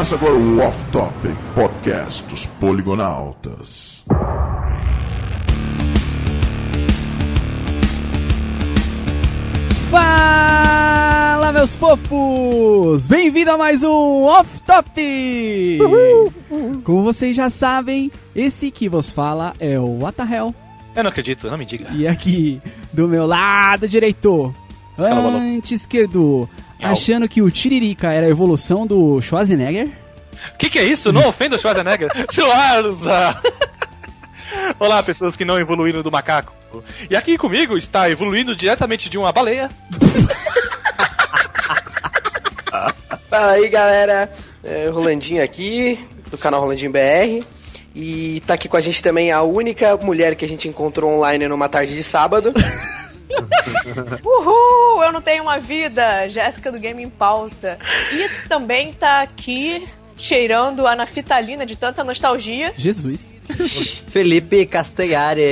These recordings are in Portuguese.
Começa agora o Off Topic Podcast dos Poligonautas. Fala, meus fofos! Bem-vindo a mais um Off Top! Como vocês já sabem, esse que vos fala é o What the Hell. Eu não acredito, não me diga. E aqui, do meu lado direito, anti-esquerdo, Miau. achando que o Tiririca era a evolução do Schwarzenegger. O que, que é isso? Não ofenda o Schwarzenegger. Schwarza! Olá, pessoas que não evoluíram do macaco. E aqui comigo está evoluindo diretamente de uma baleia. Fala aí, galera. É, Rolandinho aqui, do canal Rolandinho BR. E tá aqui com a gente também a única mulher que a gente encontrou online numa tarde de sábado. Uhul! Eu não tenho uma vida! Jéssica do Game em Pauta. E também tá aqui cheirando a naftalina de tanta nostalgia. Jesus. Felipe Castellari,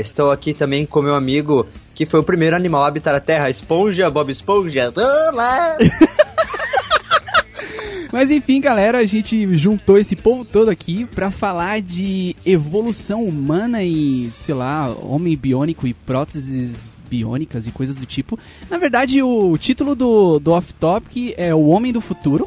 estou aqui também com meu amigo, que foi o primeiro animal a habitar a Terra, Esponja, Bob Esponja. Olá! Mas enfim, galera, a gente juntou esse povo todo aqui pra falar de evolução humana e, sei lá, homem biônico e próteses biônicas e coisas do tipo. Na verdade, o título do, do Off Topic é O Homem do Futuro.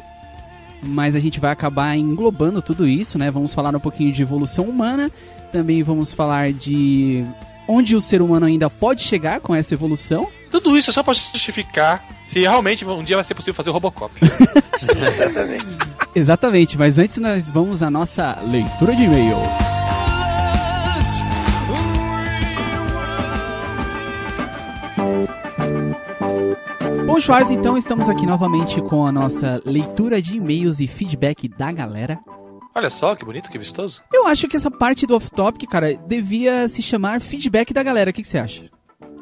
Mas a gente vai acabar englobando tudo isso, né? Vamos falar um pouquinho de evolução humana, também vamos falar de onde o ser humano ainda pode chegar com essa evolução. Tudo isso é só pra justificar se realmente um dia vai ser possível fazer o Robocop. Exatamente. Exatamente, mas antes nós vamos à nossa leitura de e-mail. Bom, Schwarz, então estamos aqui novamente com a nossa leitura de e-mails e feedback da galera. Olha só, que bonito, que vistoso. Eu acho que essa parte do off-topic, cara, devia se chamar feedback da galera. O que, que você acha?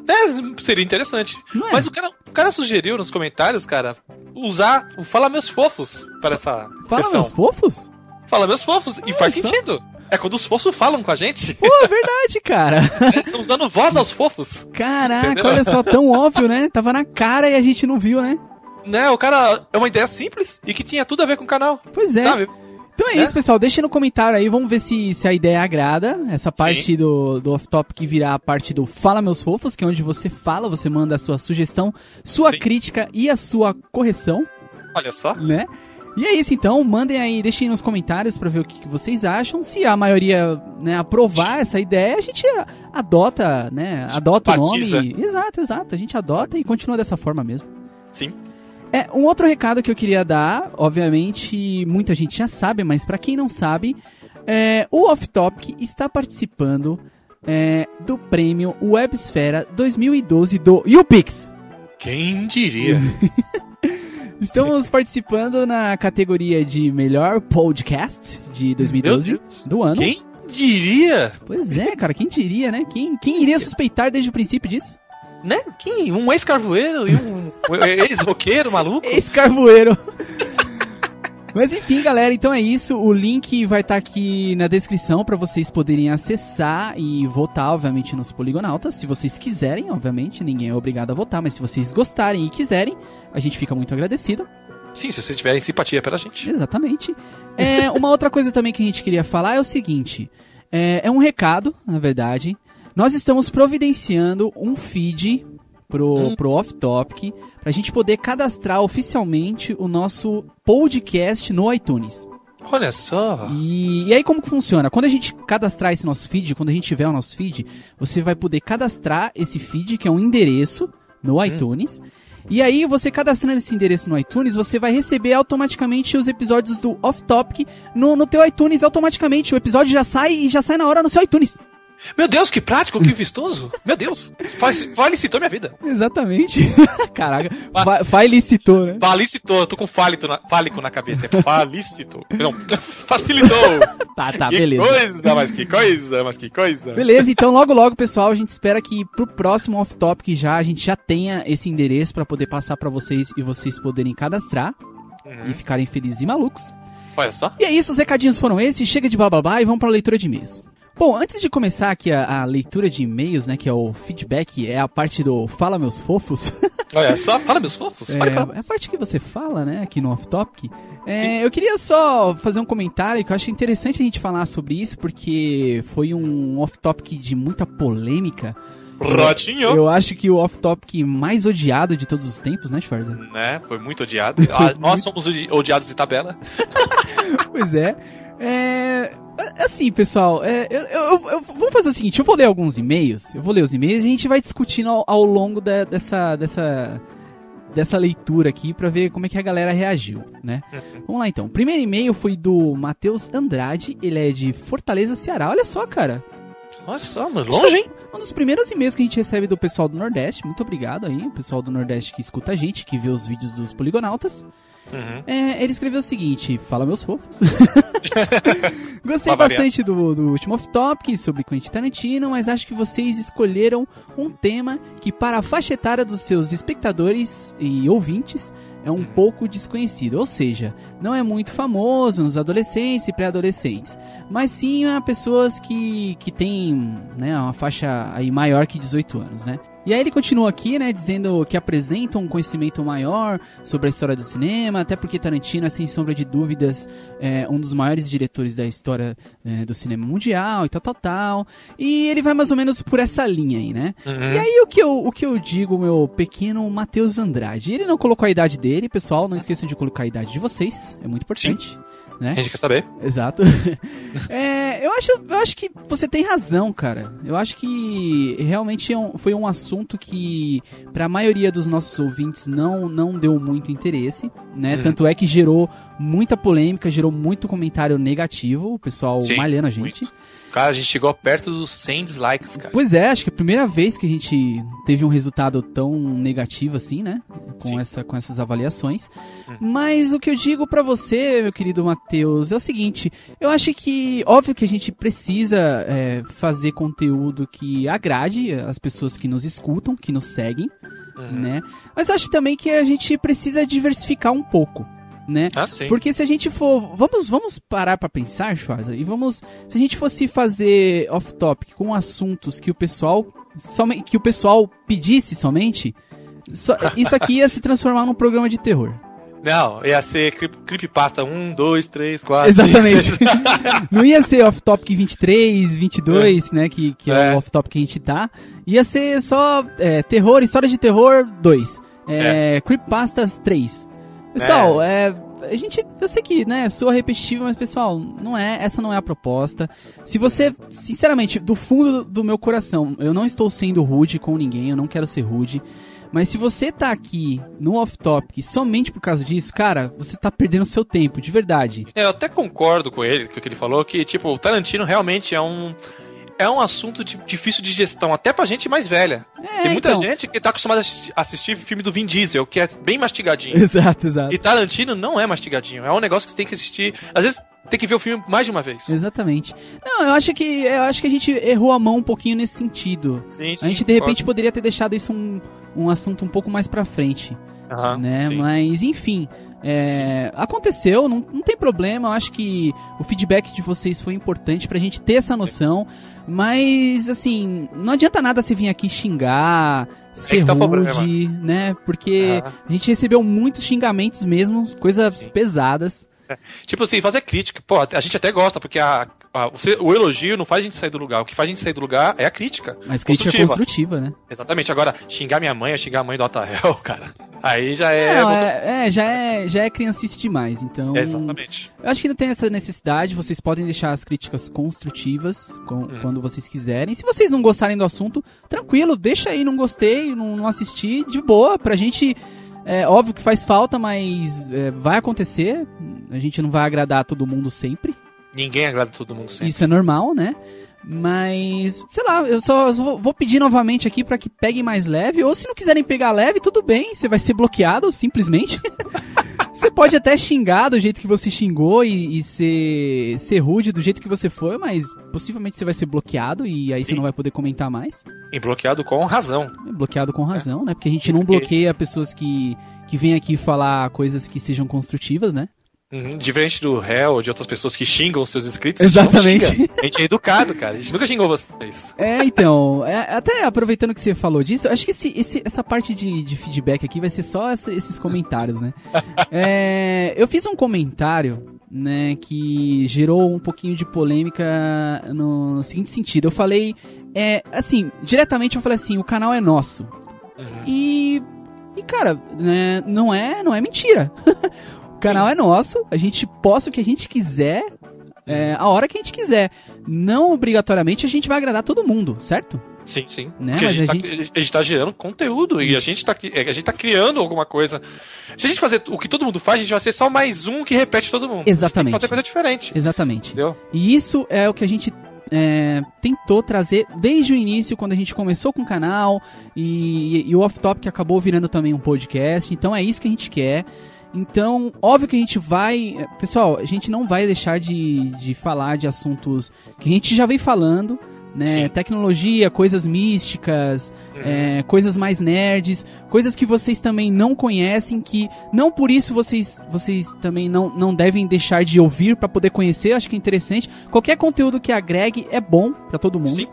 É, seria interessante. É? Mas o cara, o cara sugeriu nos comentários, cara, usar o Fala Meus Fofos para essa Fala, sessão. meus fofos? Fala Meus Fofos, e faz só. sentido. É quando os fofos falam com a gente. Pô, é verdade, cara. Estamos dando voz aos fofos. Caraca, Entendeu? olha só, tão óbvio, né? Tava na cara e a gente não viu, né? Né, o cara é uma ideia simples e que tinha tudo a ver com o canal. Pois é. Sabe? Então é Né? isso, pessoal. Deixa no comentário aí, vamos ver se, se a ideia agrada. Essa parte do, do off-topic virá a parte do Fala Meus Fofos, que é onde você fala, você manda a sua sugestão, sua Sim. crítica e a sua correção, Olha só. né? E é isso então, mandem aí, deixem nos comentários pra ver o que, que vocês acham. Se a maioria né, aprovar essa ideia, a gente adota, né? Adota o batiza. nome. Exato, exato. A gente adota e continua dessa forma mesmo. Sim. É, um outro recado que eu queria dar, obviamente, muita gente já sabe, mas pra quem não sabe, é, o Off Topic está participando é, do prêmio Websfera 2012 do YouPix. Quem diria? Estamos participando na categoria de melhor podcast de 2012 Meu Deus. do ano. Quem diria? Pois é, cara, quem diria, né? Quem, quem iria suspeitar desde o princípio disso? Né? Quem? Um ex-carvoeiro e um ex-roqueiro maluco? Ex-carvoeiro. Mas enfim, galera, então é isso. O link vai estar aqui na descrição para vocês poderem acessar e votar, obviamente, nos Poligonautas. Se vocês quiserem, obviamente, ninguém é obrigado a votar, mas se vocês gostarem e quiserem, a gente fica muito agradecido. Sim, se vocês tiverem simpatia pela gente. Exatamente. É, uma outra coisa também que a gente queria falar é o seguinte: é, é um recado, na verdade. Nós estamos providenciando um feed pro, pro Off Topic pra gente poder cadastrar oficialmente o nosso podcast no iTunes. Olha só. E, e aí como que funciona? Quando a gente cadastrar esse nosso feed, quando a gente tiver o nosso feed, você vai poder cadastrar esse feed, que é um endereço no iTunes. E aí, você cadastrando esse endereço no iTunes, você vai receber automaticamente os episódios do Off Topic no, no teu iTunes automaticamente. O episódio já sai e já sai na hora no seu iTunes. Meu Deus, que prático, que vistoso. Meu Deus. Felicitou minha vida. Exatamente. Caraca, fa felicitou, né? Falicitou, eu tô com fálito na, fálico na cabeça. É Falicitou. Não, facilitou. Tá, tá, que beleza. coisa, mas que coisa, mas que coisa. Beleza, então logo logo, pessoal, a gente espera que pro próximo Off Topic já a gente já tenha esse endereço pra poder passar pra vocês e vocês poderem cadastrar Uhum. e ficarem felizes e malucos. Olha só. E é isso, os recadinhos foram esses, chega de blá e vamos pra leitura de e-mails. Bom, antes de começar aqui a, a leitura de e-mails, né, que é o feedback, é a parte do Fala Meus Fofos. Olha só, fala meus fofos. É, é a parte que você fala, né, aqui no Off Topic. É, eu queria só fazer um comentário que eu acho interessante a gente falar sobre isso, porque foi um Off Topic de muita polêmica. Rodinho. Eu acho que o Off Topic mais odiado de todos os tempos, né, Schwarzer? Né? Foi muito odiado. Ah, nós somos odi- odiados de tabela. Pois é. É. Assim, pessoal, é, eu, eu- eu- vamos fazer o seguinte: eu vou ler alguns e-mails, eu vou ler os e-mails e a gente vai discutindo ao, ao longo da- dessa, dessa, dessa leitura aqui pra ver como é que a galera reagiu, né? Vamos lá então. O primeiro e-mail foi do Matheus Andrade, ele é de Fortaleza, Ceará. Olha só, cara. Olha só, mano. Longe, hein? Um dos primeiros e-mails que a gente recebe do pessoal do Nordeste. Muito obrigado aí, o pessoal do Nordeste que escuta a gente, que vê os vídeos dos poligonautas. Uhum. É, ele escreveu o seguinte: Fala, meus fofos. Gostei variar. bastante do, do último off-topic sobre Quentin Tarantino, mas acho que vocês escolheram um tema que, para a faixa etária dos seus espectadores e ouvintes, é um pouco desconhecido. Ou seja, não é muito famoso nos adolescentes e pré-adolescentes, mas sim a pessoas que, que têm né, uma faixa aí maior que 18 anos, né? E aí ele continua aqui, né, dizendo que apresenta um conhecimento maior sobre a história do cinema, até porque Tarantino é, sem sombra de dúvidas, é, um dos maiores diretores da história é, do cinema mundial e tal, tal, tal. E ele vai mais ou menos por essa linha aí, né? E aí o que eu, o que eu digo, meu pequeno Matheus Andrade? Ele não colocou a idade dele, pessoal, não esqueçam de colocar a idade de vocês, é muito importante. Né? A gente quer saber. Exato. É, eu, acho, eu acho que você tem razão, cara. Eu acho que realmente é um- foi um assunto que, para a maioria dos nossos ouvintes, não, não deu muito interesse, né? Uhum. Tanto é que gerou muita polêmica, gerou muito comentário negativo, o pessoal Sim, malhando a gente. Cara, a gente chegou perto dos 100 dislikes, cara. Pois é, acho que é a primeira vez que a gente teve um resultado tão negativo assim, né? Com, Sim. essa, com essas avaliações. Mas o que eu digo pra você, meu querido Matheus, é o seguinte: eu acho que, óbvio que a gente precisa é, fazer conteúdo que agrade as pessoas que nos escutam, que nos seguem, Uhum. né? Mas eu acho também que a gente precisa diversificar um pouco. Né? Ah, sim. Porque se a gente for. Vamos, vamos parar pra pensar, Schwarza, e vamos. Se a gente fosse fazer off-topic com assuntos que o pessoal. Somente, que o pessoal pedisse somente. isso aqui ia se transformar num programa de terror. Não, ia ser creep- creepypasta 1, 2, 3, 4, Exatamente. Não ia ser off-topic 23, 22, né? Que, que é, É. o off-topic que a gente tá. Ia ser só é, terror, história de terror 2. É, Creepypastas 3. Pessoal, é. A gente, eu sei que, né, soa repetitivo, mas pessoal, não é, essa não é a proposta. Se você, sinceramente, do fundo do meu coração, eu não estou sendo rude com ninguém, eu não quero ser rude. Mas se você tá aqui no off-topic somente por causa disso, cara, você tá perdendo seu tempo, de verdade. É, Eu até concordo com ele, com o que ele falou, que, tipo, o Tarantino realmente é um. É um assunto de- difícil de gestão, até pra gente mais velha. É, Tem muita então. gente que tá acostumada a assisti- assistir filme do Vin Diesel, que é bem mastigadinho. Exato, exato. E Tarantino não é mastigadinho, é um negócio que você tem que assistir. Às vezes tem que ver o filme mais de uma vez. Exatamente. Não, eu acho que eu acho que a gente errou a mão um pouquinho nesse sentido. Sim, sim. a gente de repente poderia ter deixado isso um, um assunto um pouco mais pra frente, Aham, né? sim. Mas enfim, é, aconteceu, não, não tem problema. Eu acho que o feedback de vocês foi importante pra gente ter essa noção. Mas assim, não adianta nada você vir aqui xingar, ser que tá rude, né? Porque Aham. a gente recebeu muitos xingamentos mesmo, coisas Sim. pesadas. Tipo assim, fazer crítica. Pô, a gente até gosta, porque a, a- o, o elogio não faz a gente sair do lugar. O que faz a gente sair do lugar é a crítica. Mas crítica Construtiva. construtiva, né? Exatamente. Agora, xingar minha mãe ou xingar a mãe do Otarel, cara. Aí já é. Não, é, é, já é, já é criancice demais, então. Exatamente. Eu acho que não tem essa necessidade, vocês podem deixar as críticas construtivas com- Hum. quando vocês quiserem. Se vocês não gostarem do assunto, tranquilo, deixa aí, não gostei, não, não assisti, de boa, pra gente. É óbvio que faz falta, mas é, vai acontecer. A gente não vai agradar todo mundo sempre. Ninguém agrada todo mundo sempre. Isso é normal, né? Mas, sei lá, eu só vou pedir novamente aqui pra que peguem mais leve. Ou se não quiserem pegar leve, tudo bem, você vai ser bloqueado simplesmente. Você pode até xingar do jeito que você xingou e, e ser, ser rude do jeito que você foi, mas possivelmente você vai ser bloqueado e aí você não vai poder comentar mais. E bloqueado com razão. É Bloqueado com razão, né? Porque a gente não bloqueia pessoas que, que vêm aqui falar coisas que sejam construtivas, né? Uhum, Diferente do réu ou de outras pessoas que xingam seus inscritos. a gente Exatamente. A gente é educado, cara. A gente nunca xingou vocês. É, então, é, até aproveitando que você falou disso, eu acho que esse, esse- essa parte de, de feedback aqui vai ser só essa- esses comentários, né? É, eu fiz um comentário, né, que gerou um pouquinho de polêmica no seguinte sentido. Eu falei, é, assim, diretamente eu falei assim, o canal é nosso. E, e cara, né, não é, não é mentira. o canal é nosso, a gente posta o que a gente quiser, é, a hora que a gente quiser. Não obrigatoriamente a gente vai agradar todo mundo, certo? Sim, sim. Né, Porque a gente, a tá, gente- a gente tá gerando conteúdo e a gente, tá, a gente tá criando alguma coisa. Se a gente fazer o que todo mundo faz, a gente vai ser só mais um que repete todo mundo. Exatamente. Fazer coisa diferente. Exatamente. Entendeu? E isso é o que a gente é, tentou trazer desde o início, quando a gente começou com o canal, e, e o Off Topic acabou virando também um podcast. Então é isso que a gente quer. Então, óbvio que a gente vai. Pessoal, a gente não vai deixar de, de falar de assuntos que a gente já vem falando. Né, tecnologia, coisas místicas, é, coisas mais nerds, coisas que vocês também não conhecem, que não por isso vocês, vocês também não, não devem deixar de ouvir pra poder conhecer, acho que é interessante. Qualquer conteúdo que agregue é bom pra todo mundo, Sim.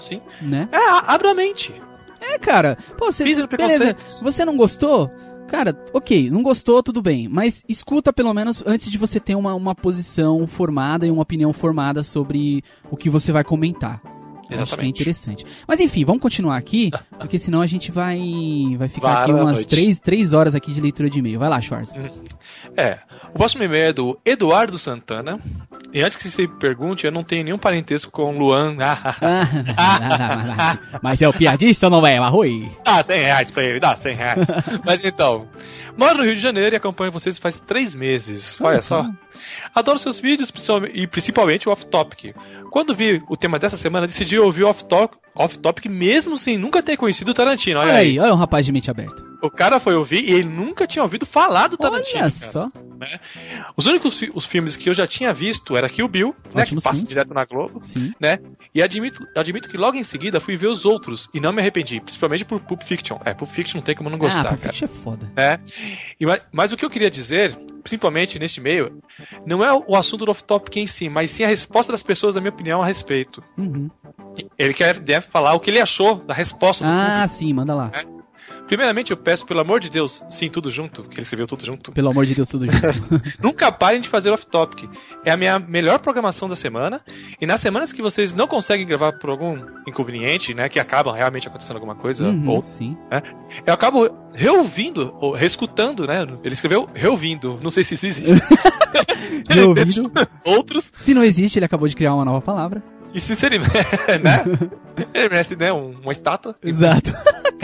Sim. né? É, abra a mente. É, cara, pô, você, beleza, você não gostou? Cara, ok, não gostou, tudo bem. Mas escuta pelo menos antes de você ter uma, uma posição formada e uma opinião formada sobre o que você vai comentar. Eu Acho que é Exatamente. interessante. Mas enfim, vamos continuar aqui, porque senão a gente vai, vai ficar Vara aqui umas três, três horas aqui de leitura de e-mail. Vai lá, Schwarz. É. O próximo e-mail é do Eduardo Santana. E antes que você pergunte, eu não tenho nenhum parentesco com Luan. Ah, mas é o piadista ou não é, Marroi? Dá 100 reais pra ele, dá 100 reais. Mas então, moro no Rio de Janeiro e acompanho vocês faz três meses. Olha só. Adoro seus vídeos e principalmente o Off Topic. Quando vi o tema dessa semana, decidi ouvir o Off Topic, off topic mesmo sem nunca ter conhecido o Tarantino. Olha Olha aí. aí, olha um rapaz de mente aberta. O cara foi ouvir e ele nunca tinha ouvido falar do Tarantino. Olha cara. só. Os únicos fi- os filmes que eu já tinha visto era Kill Bill, né, que passa filmes. direto na Globo, Sim. né? E admito, admito que logo em seguida fui ver os outros e não me arrependi, principalmente por Pulp Fiction. É, Pulp Fiction não tem como não gostar, ah, Pulp cara. Fiction é foda. É. E, ma- mas o que eu queria dizer, principalmente neste e-mail, não é o assunto do off-topic em si, mas sim a resposta das pessoas, na minha opinião, a respeito. Uhum. Ele quer deve falar o que ele achou da resposta do Ah, sim, manda lá. público. Primeiramente, eu peço, pelo amor de Deus, sim, tudo junto, que ele escreveu tudo junto. Pelo amor de Deus, tudo junto. Nunca parem de fazer off-topic. É a minha melhor programação da semana. E nas semanas que vocês não conseguem gravar por algum inconveniente, né? Que acabam realmente acontecendo alguma coisa, Uhum, ou sim. eu acabo reouvindo, ou reescutando, né? Ele escreveu reouvindo. Não sei se isso existe. Reouvindo. Outros. Se não existe, ele acabou de criar uma nova palavra. E sinceramente, né? Ele merece, né? um- Uma estátua. Exato.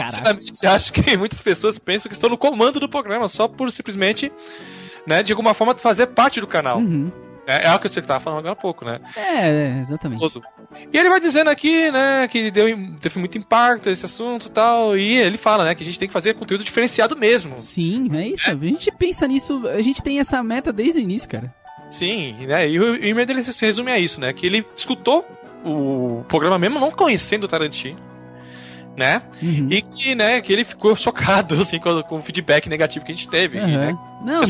Caraca. Sinceramente, acho que muitas pessoas pensam que estão no comando do programa só por simplesmente, né? De alguma forma fazer parte do canal. Uhum. É, é o que você estava falando agora há pouco, né? É, é, exatamente. E ele vai dizendo aqui, né, que deu, teve muito impacto esse assunto e tal. E ele fala, né, que a gente tem que fazer conteúdo diferenciado mesmo. Sim, é isso. A gente pensa nisso, a gente tem essa meta desde o início, cara. Sim, né? E o, e o e-mail dele se resume a isso, né? Que ele escutou o programa mesmo não conhecendo o Tarantino, né? Uhum. E que, né, que ele ficou chocado, assim, com, com o feedback negativo que a gente teve. E, né, Aham. Não,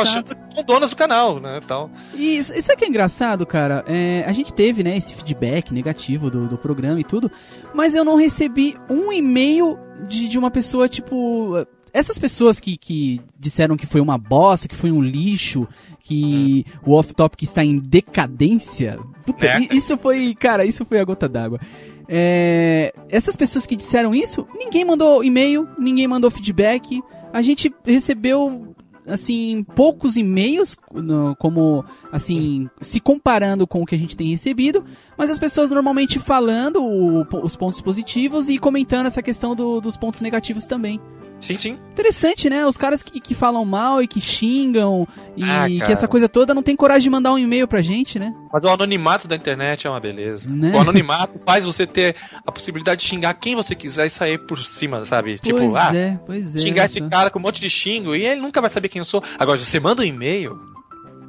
achando são donas do canal, né, tal. E isso, isso é que é engraçado, cara. É, a gente teve, né, esse feedback negativo do, do programa e tudo, mas eu não recebi um e-mail de, de uma pessoa, tipo. Essas pessoas que, que disseram que foi uma bosta, que foi um lixo, que o off-topic está em decadência. Puta, i- isso foi, cara, isso foi a gota d'água. É, essas pessoas que disseram isso, ninguém mandou e-mail, ninguém mandou feedback. A gente recebeu assim, poucos e-mails, como, assim, se comparando com o que a gente tem recebido, mas as pessoas normalmente falando o- os pontos positivos e comentando essa questão do- dos pontos negativos também. Sim, sim. Interessante, né? Os caras que, que falam mal e que xingam e Ah, que essa coisa toda não tem coragem de mandar um e-mail pra gente, né? Mas o anonimato da internet é uma beleza. Né? O anonimato faz você ter a possibilidade de xingar quem você quiser e sair por cima, sabe? Tipo, pois ah, é, pois é. xingar esse tá. cara com um monte de xingo e ele nunca vai saber quem eu sou. Agora, você manda um e-mail,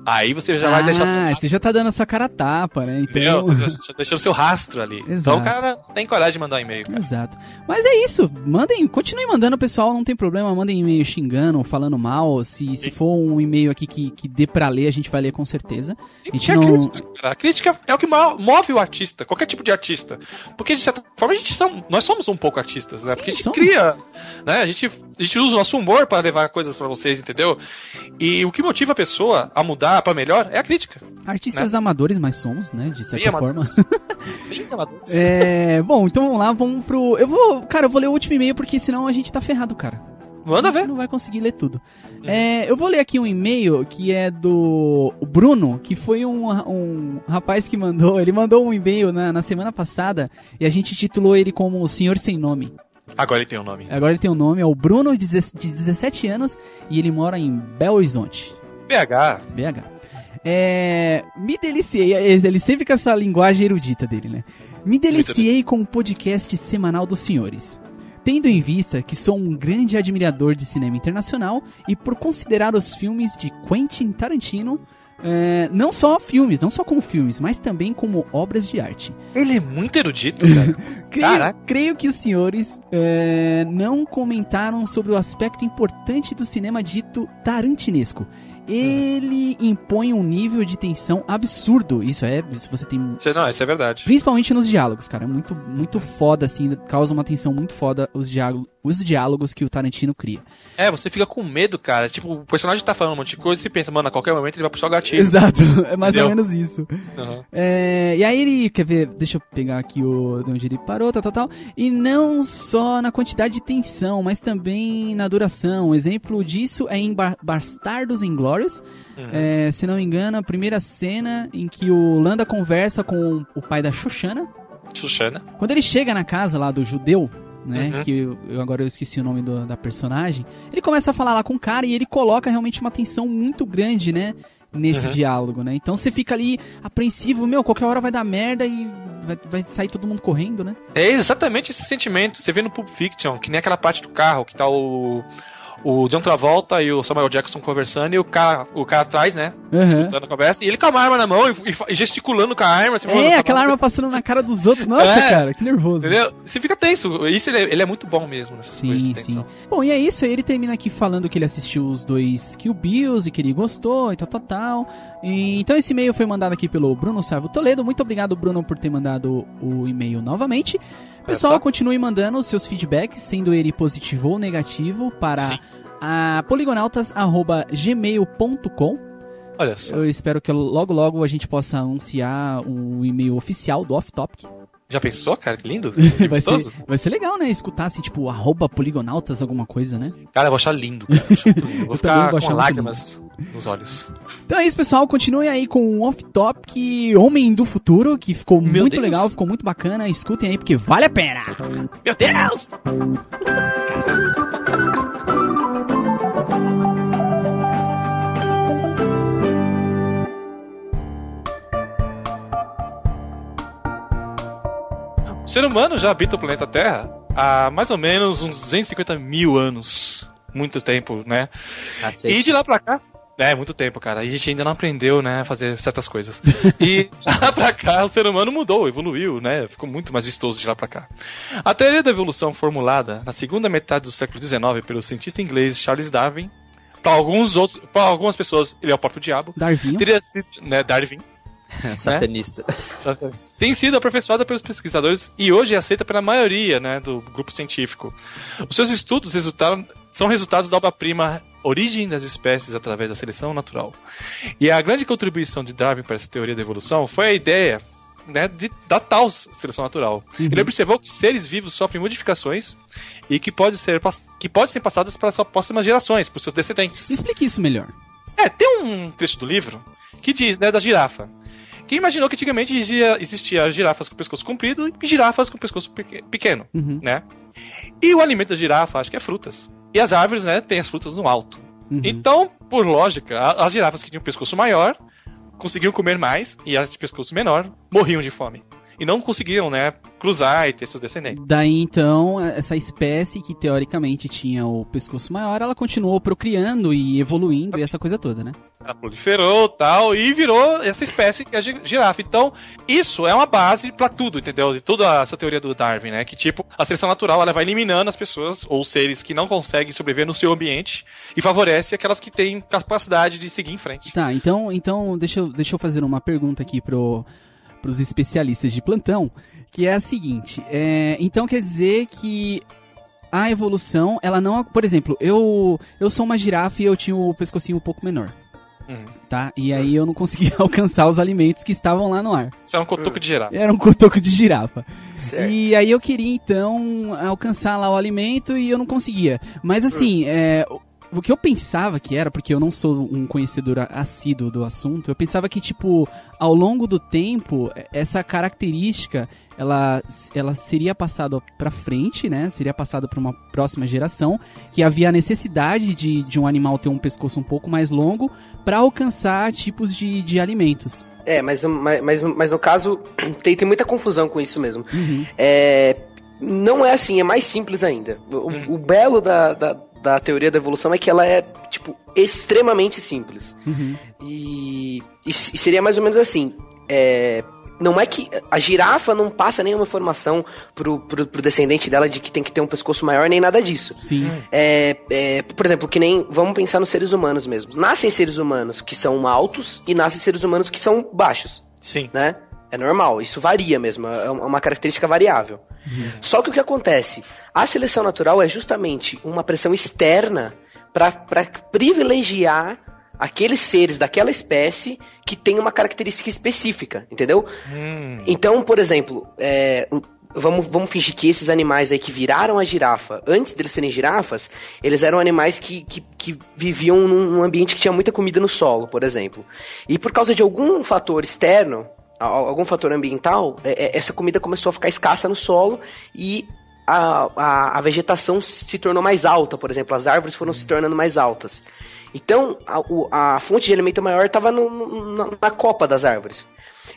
aí você já vai deixar Ah, você já tá dando a sua cara a tapa, né? Então... Entendeu? Você já- já deixou seu rastro ali. Então Exato. o cara tem coragem de mandar um e-mail, cara. Exato. Mas é isso. Mandem, continuem mandando, pessoal. Não tem problema. Mandem e-mail xingando, falando mal. Se, se for um e-mail aqui que, que dê pra ler, a gente vai ler com certeza. A gente é a não. crítica. A crítica é o que mo- move o artista, qualquer tipo de artista. Porque, de certa forma, a gente são, nós somos um pouco artistas, né? Porque a gente somos. cria, né? A gente, a gente usa o nosso humor para levar coisas pra vocês, entendeu? E o que motiva a pessoa a mudar pra melhor é a crítica. Artistas amadores, mas somos, né? De certa Bem forma. amadores. É. Bom, então vamos lá, vamos pro. Eu vou. Cara, eu vou ler o último e-mail porque senão a gente tá ferrado, cara. Manda ver. Não vai conseguir ler tudo. É, eu vou ler aqui um e-mail que é do Bruno, que foi um, um rapaz que mandou. Ele mandou um e-mail na, na semana passada e a gente titulou ele como o Senhor Sem Nome. Agora ele tem um nome. Agora ele tem um nome, é o Bruno, de 17 anos, e ele mora em Belo Horizonte, PH. BH. É, me deliciei, ele sempre com essa linguagem erudita dele, né? Me deliciei com o podcast semanal dos senhores. Tendo em vista que sou um grande admirador de cinema internacional e por considerar os filmes de Quentin Tarantino é, não só filmes, não só como filmes, mas também como obras de arte. Ele é muito erudito, cara. Creio, creio que os senhores é, não comentaram sobre o aspecto importante do cinema dito tarantinesco. Ele impõe um nível de tensão absurdo. Isso é, isso você tem Isso- Não, isso é verdade. Principalmente nos diálogos, cara. É muito, muito foda, assim. Causa uma tensão muito foda os, diálogo, os diálogos que o Tarantino cria. É, você fica com medo, cara. Tipo, o personagem tá falando um monte de coisa e você pensa, mano, a qualquer momento ele vai puxar o gatilho. Exato. É mais ou Entendeu? menos isso. Aham. É, e aí ele, quer ver, deixa eu pegar aqui o, de onde ele parou, tal, tal, tal. E não só na quantidade de tensão, mas também na duração. Um exemplo disso é em Bar Bastardos Inglórios. É, se não me engano, a primeira cena em que o Landa conversa com o pai da Xoxana. Xuxana. Quando ele chega na casa lá do judeu, né? Uhum. Que eu, eu- agora eu esqueci o nome do- da personagem. Ele começa a falar lá com o cara e ele coloca realmente uma tensão muito grande, né? Nesse Uhum. diálogo, né? Então você fica ali apreensivo, meu, qualquer hora vai dar merda e vai, vai sair todo mundo correndo, né? É exatamente esse sentimento. Você vê no Pulp Fiction, que nem aquela parte do carro, que tá o. O John Travolta e o Samuel Jackson conversando e o cara, o cara atrás, né? Escutando a conversa. E ele com a arma na mão e, e gesticulando com a arma. Assim, É, "Tá aquela arma passando na cara dos outros. Nossa, É. cara, que nervoso. Entendeu? Você fica tenso. Isso ele é, ele é muito bom mesmo nessas coisas de Sim, tensão. sim. Bom, e é isso, ele termina aqui falando que ele assistiu os dois Kill Bills e que ele gostou e tal, tal, tal. E, então esse e-mail foi mandado aqui pelo Bruno Salvo Toledo. Muito obrigado, Bruno, por ter mandado o e-mail novamente. Pessoal, só. continue mandando os seus feedbacks, sendo ele positivo ou negativo, para poligonautas.gmail.com. Olha só. Eu espero que logo logo a gente possa anunciar o e-mail oficial do Off Topic. Já pensou, cara? Que lindo. Que Vai ser, vai ser legal, né? Escutar assim, tipo, arroba poligonautas, alguma coisa, né? Cara, eu vou achar lindo. Cara. Eu, vou. Eu ficar vou com lágrimas nos olhos. Então é isso, pessoal. Continue aí com o Off Topic Homem do Futuro, que ficou Meu muito Deus. legal, ficou muito bacana. Escutem aí, porque vale a pena. Meu Deus! O ser humano já habita o planeta Terra há mais ou menos uns 250 mil anos. Muito tempo, né? Cacete. E de lá pra cá. É, muito tempo, cara. A gente ainda não aprendeu, né, a fazer certas coisas. E de lá pra cá, o ser humano mudou, evoluiu, né? Ficou muito mais vistoso de lá pra cá. A teoria da evolução formulada na segunda metade do século XIX pelo cientista inglês Charles Darwin, para alguns outros, para algumas pessoas, ele é o próprio diabo, Darwin. teria sido, né, Darwin, Satanista. tem sido aperfeiçoada pelos pesquisadores e hoje é aceita pela maioria né, do grupo científico. Os seus estudos resultaram, são resultados da obra-prima Origem das Espécies através da Seleção Natural. E a grande contribuição de Darwin para essa teoria da evolução foi a ideia né, de, da tal seleção natural. Ele observou que seres vivos sofrem modificações e que, pode ser, que podem ser passadas para suas próximas gerações, para os seus descendentes. Explique isso melhor. É, tem um trecho do livro que diz, né, da girafa. Que imaginou que antigamente existia, existia girafas com pescoço comprido e girafas com pescoço peque- pequeno, Uhum. né? E o alimento da girafa, acho que é frutas. E as árvores, né, têm as frutas no alto. Uhum. Então, por lógica, as girafas que tinham pescoço maior conseguiam comer mais e as de pescoço menor morriam de fome. E não conseguiram, né, cruzar e ter seus descendentes. Daí então, essa espécie que teoricamente tinha o pescoço maior, ela continuou procriando e evoluindo e essa coisa toda, né? Ela proliferou tal, e virou essa espécie que é a gi- girafa. Então, isso é uma base pra tudo, entendeu? De toda essa teoria do Darwin, né? Que tipo, a seleção natural ela vai eliminando as pessoas ou seres que não conseguem sobreviver no seu ambiente e favorece aquelas que têm capacidade de seguir em frente. Tá, então, então deixa, eu, deixa eu fazer uma pergunta aqui pro, pros especialistas de plantão, que é a seguinte. É, então quer dizer que a evolução, ela não. Por exemplo, eu, eu sou uma girafa e eu tinha o pescocinho um pouco menor. Uhum. Tá? E aí eu não conseguia alcançar os alimentos que estavam lá no ar. Isso é um cotoco de girafa. Era um cotoco de girafa. Certo. E aí eu queria então alcançar lá o alimento e eu não conseguia. Mas assim, é, o- que eu pensava que era, porque eu não sou um conhecedor assíduo do assunto, eu pensava que, tipo, ao longo do tempo, essa característica, ela, ela seria passada pra frente, né? Seria passada pra uma próxima geração, que havia a necessidade de, de um animal ter um pescoço um pouco mais longo pra alcançar tipos de, de alimentos. É, mas, mas, mas, mas no caso, tem, tem muita confusão com isso mesmo. Uhum. É, não é assim, é mais simples ainda. O, o belo da, da, da teoria da evolução é que ela é, tipo, extremamente simples. Uhum. E, e e seria mais ou menos assim. É, não é que a girafa não passa nenhuma informação pro, pro, pro descendente dela de que tem que ter um pescoço maior, nem nada disso. Sim. É, é, por exemplo, que nem. Vamos pensar nos seres humanos mesmo. Nascem seres humanos que são altos e nascem seres humanos que são baixos Sim. né? É normal, isso varia mesmo, é uma característica variável. Só que o que acontece? A seleção natural é justamente uma pressão externa para privilegiar aqueles seres daquela espécie que tem uma característica específica, entendeu? Hum. Então, por exemplo, é, vamos, vamos fingir que esses animais aí que viraram a girafa, antes deles serem girafas, eles eram animais que, que, que viviam num, ambiente que tinha muita comida no solo, por exemplo. E por causa de algum fator externo, algum fator ambiental, é- é- essa comida começou a ficar escassa no solo e a, a, a vegetação se tornou mais alta, por exemplo, as árvores foram se tornando mais altas. Então, a, a fonte de alimento maior estava na, na copa das árvores.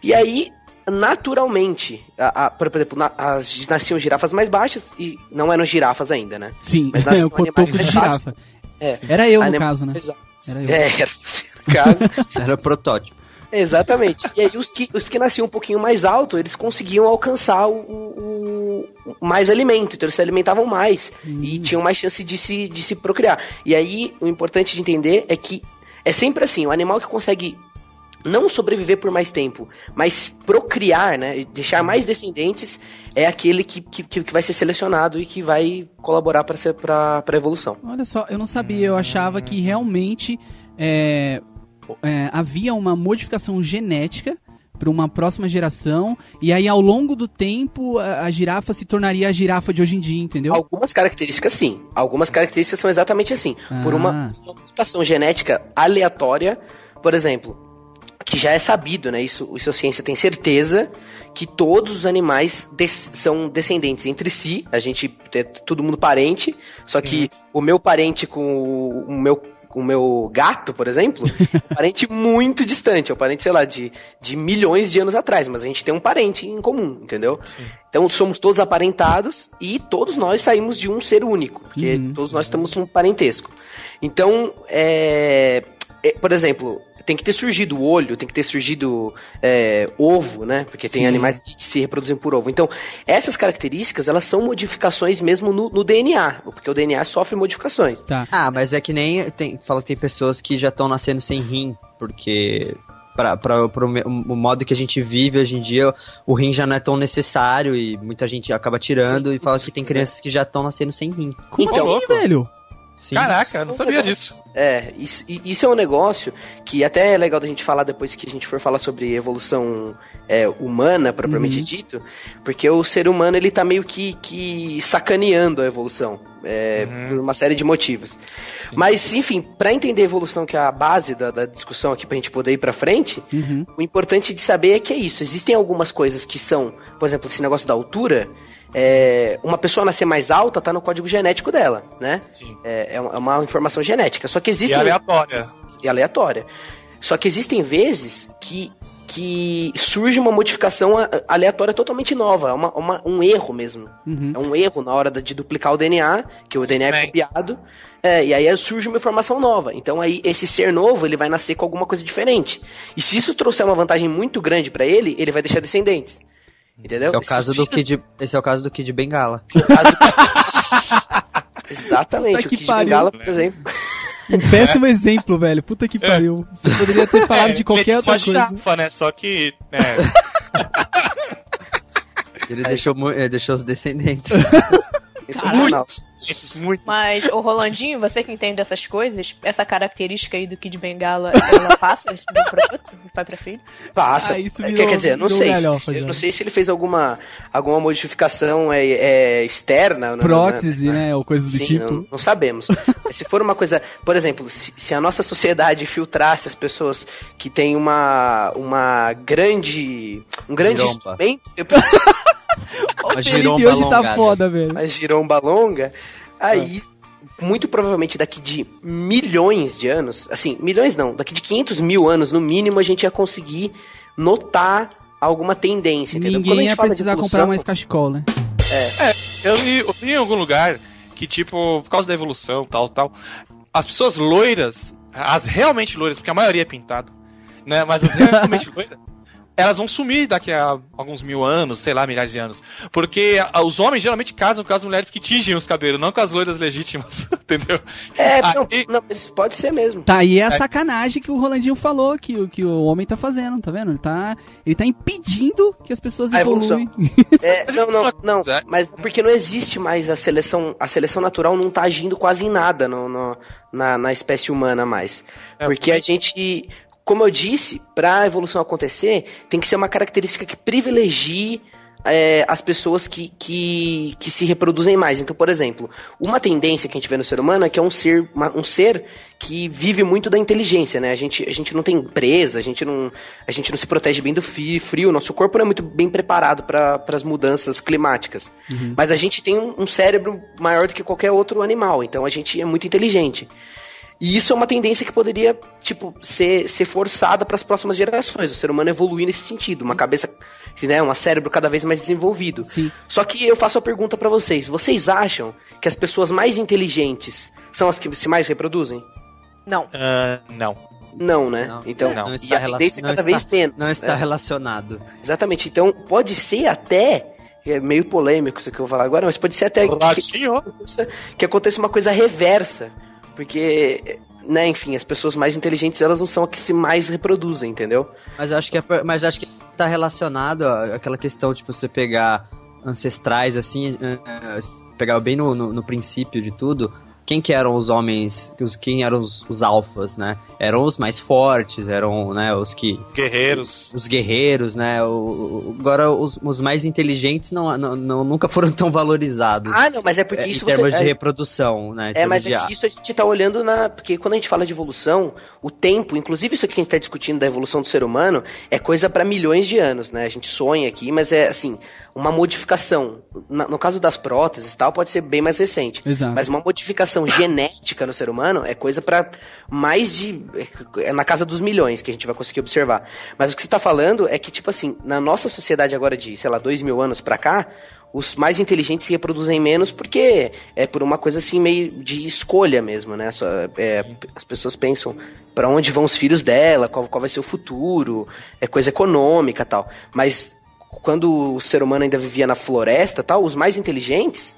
E aí, naturalmente, a, a- por exemplo, na- as, nasciam girafas mais baixas e não eram girafas ainda, né? Sim, Mas é nascem o cotoco de girafa. É. Era eu, no caso, né? Exato. Era eu. É, era você, no caso. Era o protótipo. Exatamente. E aí os que, os que nasciam um pouquinho mais alto, eles conseguiam alcançar o, o- o- mais alimento, então eles se alimentavam mais e tinham mais chance de se, de se procriar. E aí o importante de entender é que é sempre assim, o animal que consegue não sobreviver por mais tempo, mas procriar, né, deixar mais descendentes, é aquele que, que, que vai ser selecionado e que vai colaborar para a evolução. Olha só, eu não sabia, eu achava que realmente é, é, havia uma modificação genética para uma próxima geração, e aí ao longo do tempo a, a girafa se tornaria a girafa de hoje em dia, entendeu? Algumas características sim. Algumas características são exatamente assim. Por Ah. uma, uma mutação genética aleatória, por exemplo, que já é sabido, né? Isso, isso a ciência tem certeza que todos os animais des- são descendentes entre si. A gente é todo mundo parente, só que o meu parente com o, o meu o meu gato, por exemplo, é um parente muito distante, é um parente, sei lá, de, de milhões de anos atrás, mas a gente tem um parente em comum, entendeu? Então somos todos aparentados e todos nós saímos de um ser único, porque Uhum. todos nós temos um parentesco. Então, é, é, por exemplo, tem que ter surgido olho, tem que ter surgido é, ovo, né? Porque tem Sim. animais que, que se reproduzem por ovo. Então, essas características, elas são modificações mesmo no, no DNA, porque o DNA sofre modificações. Tá. Ah, mas é que nem. Tem, fala que tem pessoas que já estão nascendo sem rim, porque. Me- o modo que a gente vive hoje em dia, o rim já não é tão necessário e muita gente acaba tirando Sim, e fala que tem sim. crianças que já estão nascendo sem rim. Como Então, assim, louco. velho? Sim. Caraca, eu não sabia disso. É, isso, isso é um negócio que até é legal da gente falar depois que a gente for falar sobre evolução é, humana, propriamente Uhum. dito, porque o ser humano ele tá meio que, que sacaneando a evolução, é, por uma série de motivos. Mas, enfim, pra entender a evolução, que é a base da, da discussão aqui pra gente poder ir pra frente, Uhum. o importante de saber é que é isso. Existem algumas coisas que são, por exemplo, esse negócio da altura. É, uma pessoa nascer mais alta tá no código genético dela, né? Sim. É, é uma- é uma informação genética. Só que E existem. aleatória. E aleatória. Só que existem vezes que que surge uma modificação aleatória totalmente nova, é uma, uma- um erro mesmo. Uhum. É um erro na hora de duplicar o DNA, que o DNA é copiado. É, e aí surge uma informação nova. Então aí esse ser novo, ele vai nascer com alguma coisa diferente. E se isso trouxer uma vantagem muito grande pra ele, ele vai deixar descendentes. Entendeu? Esse é o Esses caso do filhos- Kid, esse é o caso do Kid Bengala. Exatamente, Puta o que Kid pariu. Bengala, por exemplo. Um péssimo exemplo, velho. Puta que pariu. Você poderia ter falado É, de qualquer outra uma coisa. girafa, né? Só que. É, Ele deixou, deixou os descendentes. Sensacional. muito. Mas, o Rolandinho, você que entende dessas coisas, essa característica aí do Kid Bengala, ela passa de um pai pra filho? Passa. Ah, isso É, virou- quer dizer, eu não sei. galhofa Se, não sei se ele fez alguma, alguma modificação é, é, externa. né, Prótese, né? né? Ou coisa do Sim, tipo. não, não sabemos. se for uma coisa, por exemplo, se, se a nossa sociedade filtrasse as pessoas que têm uma, uma grande, um grande Giromba. instrumento, eu- O Felipe giromba hoje tá alongada. foda, velho. a giromba longa, aí muito provavelmente daqui de milhões de anos, assim, milhões não, daqui de 500 mil anos no mínimo a gente ia conseguir notar alguma tendência, entendeu? Quando a Ninguém gente ia precisar evolução- comprar mais cachecol, né? Eu li, eu li em algum lugar que, tipo, por causa da evolução, tal, tal, as pessoas loiras, as realmente loiras, porque a maioria é pintado, né? Mas as realmente loiras, elas vão sumir daqui a alguns mil anos, sei lá, milhares de anos. Porque os homens geralmente casam com as mulheres que tingem os cabelos, não com as loiras legítimas, entendeu? É, não, Aí- não, mas pode ser mesmo. Tá aí a sacanagem que o Rolandinho falou que, o- que o homem tá fazazendo, tá vendo? Ele tá, ele tá impedindo que as pessoas A evoluem. É, não, isso não, é não, é. mas porque não existe mais a seleção, a seleção natural não tá agindo quase em nada no, no- na, na espécie humana mais. É, Porque a gente, como eu disse, pra evolução acontecer, tem que ser uma característica que privilegie é, as pessoas que, que, que se reproduzem mais. Então, por exemplo, uma tendência que a gente vê no ser humano é que é um ser, uma- um ser que vive muito da inteligência, né? A gente, a gente não tem presa, a gente não, a gente não se protege bem do frio, nosso corpo não é muito bem preparado para as mudanças climáticas. Mas a gente tem um, um cérebro maior do que qualquer outro animal, então a gente é muito inteligente. E isso é uma tendência que poderia, tipo, ser, ser forçada para as próximas gerações. O ser humano evoluir nesse sentido, uma cabeça, né, um cérebro cada vez mais desenvolvido. Sim. Só que eu faço a pergunta para vocês: vocês acham que as pessoas mais inteligentes são as que se mais reproduzem? Não. Ah, não. Não, né? Não. então, Não e está a tendência é não cada está- vez menos. Não está né? relacionado. Exatamente. Então, pode ser até. É meio polêmico isso que eu vou falar agora, mas pode ser até que, aconteça, que aconteça uma coisa reversa. Porque, né, enfim, as pessoas mais inteligentes, elas não são as que se mais reproduzem, entendeu? Mas acho que é, mas acho que tá relacionado àquela questão, tipo, você pegar ancestrais, assim, eh, eh, pegar bem no, no, no princípio de tudo, quem que eram os homens, os, quem eram os, os alfas, né? Eram os mais fortes, eram, né, os que... Guerreiros. Os guerreiros, né? O, o- agora, os, os mais inteligentes não, não, não- nunca foram tão valorizados. Ah, não, mas é porque eh, isso em termos você. de é- reprodução, né? É, mas de- é que isso a gente tá olhando na. Porque quando a gente fala de evolução, o tempo, inclusive isso aqui que a gente tá discutindo da evolução do ser humano, é coisa para milhões de anos, né? A gente sonha aqui, mas é assim, uma modificação. Na- no caso das próteses e tal, pode ser bem mais recente. Exato. Mas uma modificação genética no ser humano é coisa para mais de. É na casa dos milhões que a gente vai conseguir observar. Mas o que você tá falando é que, tipo assim, na nossa sociedade agora de, sei lá, dois mil anos pra cá, os mais inteligentes se reproduzem menos porque é por uma coisa assim meio de escolha mesmo, né? Só, é, as pessoas pensam pra onde vão os filhos dela, qual, qual vai ser o futuro, é coisa econômica tal. Mas quando o ser humano ainda vivia na floresta tal, os mais inteligentes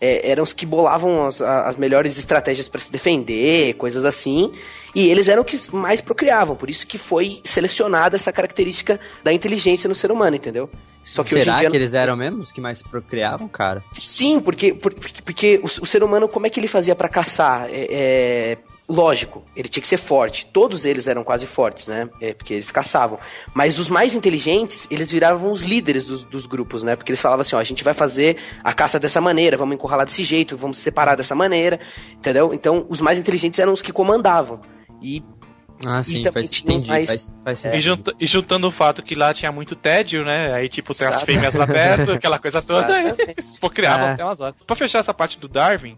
é, eram os que bolavam as, as melhores estratégias para se defender, coisas assim. E eles eram os que mais procriavam, por isso que foi selecionada essa característica da inteligência no ser humano, entendeu? Só que hoje Será em dia que eles eram mesmo os que mais procriavam, cara? Sim, porque, por- porque, porque o, o ser humano, como é que ele fazia pra caçar? É, é, lógico, ele tinha que ser forte. Todos eles eram quase fortes, né? É, porque eles caçavam. Mas os mais inteligentes, eles viravam os líderes dos, dos grupos, né? Porque eles falavam assim, ó, a gente vai fazer a caça dessa maneira, vamos encurralar desse jeito, vamos separar dessa maneira, entendeu? Então, os mais inteligentes eram os que comandavam. E Ah, sim, também faz, entendi, mais- faz, faz E, sentido. junta- e juntando o fato que lá tinha muito tédio, né? Aí, tipo, tem as fêmeas lá perto, aquela coisa toda. Exatamente. Pô, criavam É. até umas horas. Pra fechar essa parte do Darwin,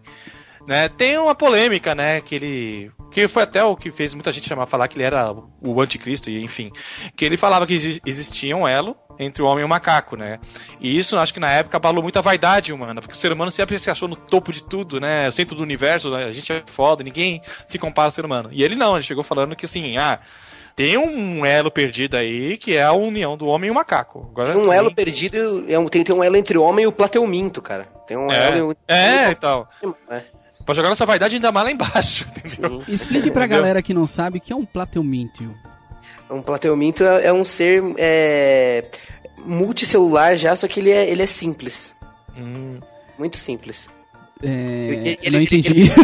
Né? Tem uma polêmica, né? Que ele. Que foi até o que fez muita gente chamar falar que ele era o anticristo, e enfim. Que ele falava que exi- existia um elo entre o homem e o macaco, né? E isso acho que na época abalou muito a vaidade humana, porque o ser humano sempre se achou no topo de tudo, né? O centro do universo, né? a gente é foda, ninguém se compara ao ser humano. E ele não, ele chegou falando que assim, ah. Tem um elo perdido aí que é a união do homem e o macaco. Agora, um tem- elo perdido, é um- tem, tem um elo entre o homem e o plateuminto, cara. Tem um É, elo. é então. É, Pra jogar nossa vaidade ainda mais lá embaixo, entendeu? Explique pra galera que não sabe o que é um plateuminto. Um plateuminto é, é um ser é, multicelular já, só que ele é, ele é simples. Hum. Muito simples. É, Ele- não ele- entendi.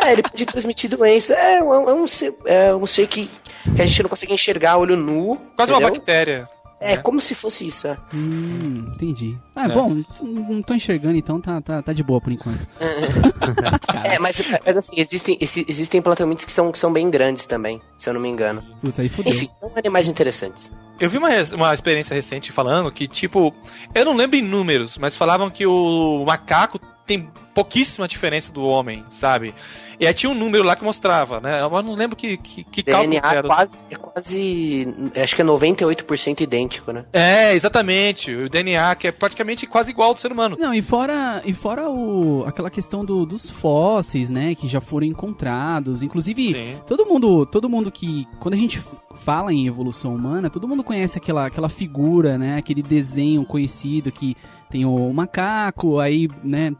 É, ele pode transmitir doença. É, um- é um ser, é um ser que, que a gente não consegue enxergar olho nu. Quase uma entendeu? bactéria. É, como se fosse isso. É. hum, entendi. Ah, É. bom, não tô enxergando então, tá, tá, tá de boa por enquanto. É, mas, mas assim, existem, exi- existem plateumintos que são, que são bem grandes também, se eu não me engano. Puta, aí fudeu. Enfim, são animais interessantes. Eu vi uma, uma experiência recente falando que, tipo, eu não lembro em números, mas falavam que o macaco tem pouquíssima diferença do homem, sabe? E aí tinha um número lá que mostrava, né? Eu não lembro que, que, que cálculo DNA que era. quase, é quase. Acho que é 98% idêntico, né? É, exatamente. O DNA que é praticamente quase igual ao do ser humano. Não, e fora, e fora o, aquela questão do- dos fósseis, né, que já foram encontrados. Inclusive, Sim. todo mundo, todo mundo que quando a gente fala em evolução humana, todo mundo conhece aquela, aquela figura, né, aquele desenho conhecido que tem o macaco, aí, né,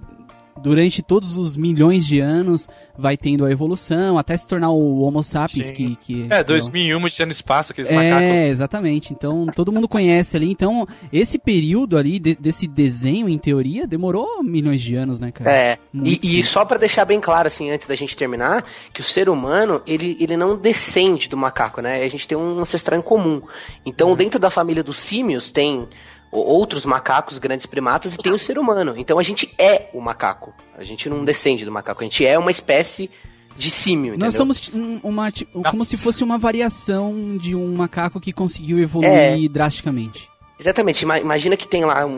durante todos os milhões de anos vai tendo a evolução até se tornar o Homo sapiens Sim. que, que É, que 2001 de no espaço, aqueles é, macacos. exatamente. Então, todo mundo conhece ali. Então, esse período ali de- desse desenho, em teoria, demorou milhões de anos, né, cara? É, Muito e, e só pra deixar bem claro, assim, antes da gente terminar, que o ser humano, ele, ele não descende do macaco, né? A gente tem um ancestral em comum. Então, dentro da família dos símios, tem outros macacos, grandes primatas, e tem o ser humano. Então, a gente é o macaco. A gente não descende do macaco, a gente é uma espécie de símio, entendeu? Nós somos um- uma, como Nossa. se fosse uma variação de um macaco que conseguiu evoluir É. drasticamente. Exatamente. Ima- Imagina que tem lá um,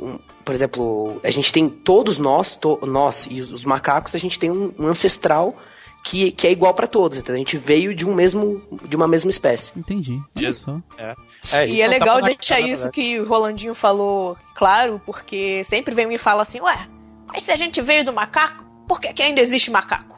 um- um- por exemplo, a gente tem todos nós, to- nós e os, os macacos, a gente tem um, um ancestral que, que é igual pra todos. Então a gente veio de um mesmo, de uma mesma espécie. Entendi. Olha Jesus. só. É, E isso é um legal deixar cara, isso né? que o Rolandinho falou claro, porque sempre vem me fala assim, ué, mas se a gente veio do macaco, por que, que ainda existe macaco?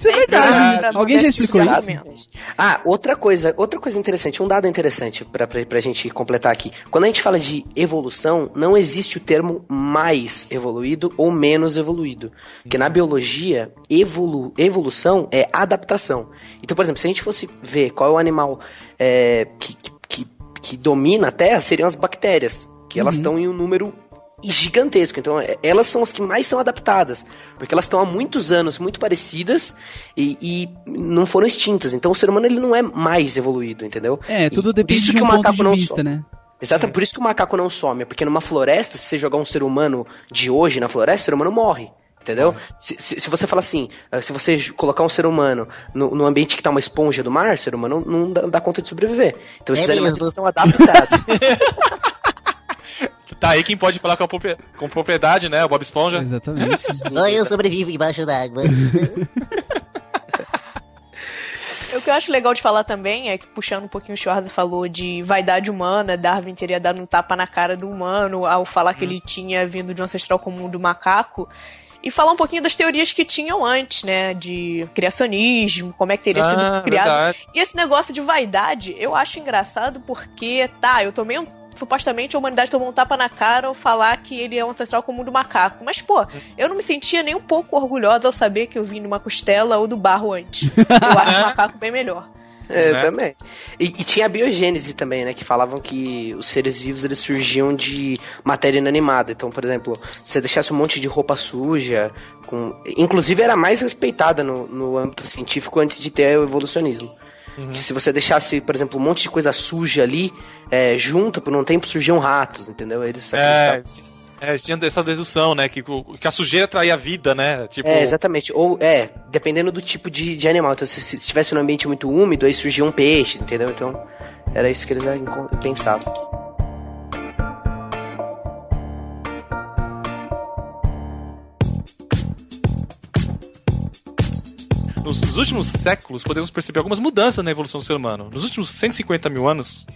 Isso é verdade. Alguém já explicou isso? Ah, outra coisa, outra coisa interessante, um dado interessante pra, pra, pra gente completar aqui. Quando a gente fala de evolução, não existe o termo mais evoluído ou menos evoluído. Porque na biologia, evolu, evolução é adaptação. Então, por exemplo, se a gente fosse ver qual é o animal é, que, que, que, que domina a Terra, seriam as bactérias. Que elas estão em um número gigantesco. Então, é- elas são as que mais são adaptadas. Porque elas estão há muitos anos muito parecidas e, e não foram extintas. Então, o ser humano ele não é mais evoluído, entendeu? É, tudo E por depende isso de que um o ponto macaco de não vista, some. né? Exato, por isso que o macaco não some. Porque numa floresta, se você jogar um ser humano de hoje na floresta, o ser humano morre. Entendeu? Se, se, se você falar assim, eh, se você colocar um ser humano no, no ambiente que tá uma esponja do mar, o ser humano não dá, dá conta de sobreviver. Então esses É animais estão adaptados. Tá aí quem pode falar com, a com propriedade, né? O Bob Esponja. Exatamente. Só eu sobrevivo embaixo d'água. O que eu acho legal de falar também é que, puxando um pouquinho o Schwarza falou de vaidade humana, Darwin teria dado um tapa na cara do humano ao falar que ele tinha vindo de um ancestral comum do macaco. E falar um pouquinho das teorias que tinham antes, né? De criacionismo, como é que teria Ah, sido criado. verdade. E esse negócio de vaidade, eu acho engraçado porque, tá, eu tomei um. Supostamente a humanidade tomou um tapa na cara ao falar que ele é um ancestral comum do macaco. Mas, pô, eu não me sentia nem um pouco orgulhosa ao saber que eu vim de uma costela ou do barro antes. Eu acho o macaco bem melhor. É, Né? também. E, e tinha a biogênese também, né? Que falavam que os seres vivos eles surgiam de matéria inanimada. Então, por exemplo, se você deixasse um monte de roupa suja, com... inclusive era mais respeitada no, no âmbito científico antes de ter o evolucionismo. Que se você deixasse, por exemplo, um monte de coisa suja ali, é, junto, por um tempo surgiam ratos, entendeu? Eles É, é, tinha essa dedução, né? Que, que a sujeira traía vida, né? Tipo, É, exatamente. Ou, é, dependendo do tipo de, de animal. Então, se, se estivesse num ambiente muito úmido, aí surgiam peixes, entendeu? Então, era isso que eles pensavam. Nos, nos últimos séculos podemos perceber algumas mudanças na evolução do ser humano. Nos últimos 150 mil anos,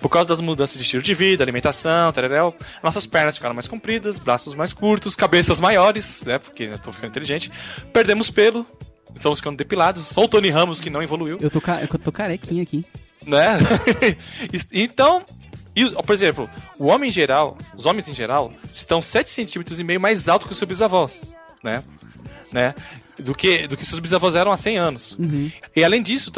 por causa das mudanças de estilo de vida, alimentação, tararel, nossas pernas ficaram mais compridas, braços mais curtos, cabeças maiores, né? Porque nós estamos ficando inteligentes. Perdemos pelo, estamos ficando depilados. Ou o Tony Ramos, que não evoluiu. Eu tô, ca- eu tô carequinha aqui. né? então, e, por exemplo, o homem em geral, os homens em geral, estão 7 centímetros e meio mais alto que os seus bisavós, né? né? Do que, do que seus bisavós eram há 100 anos. E além disso,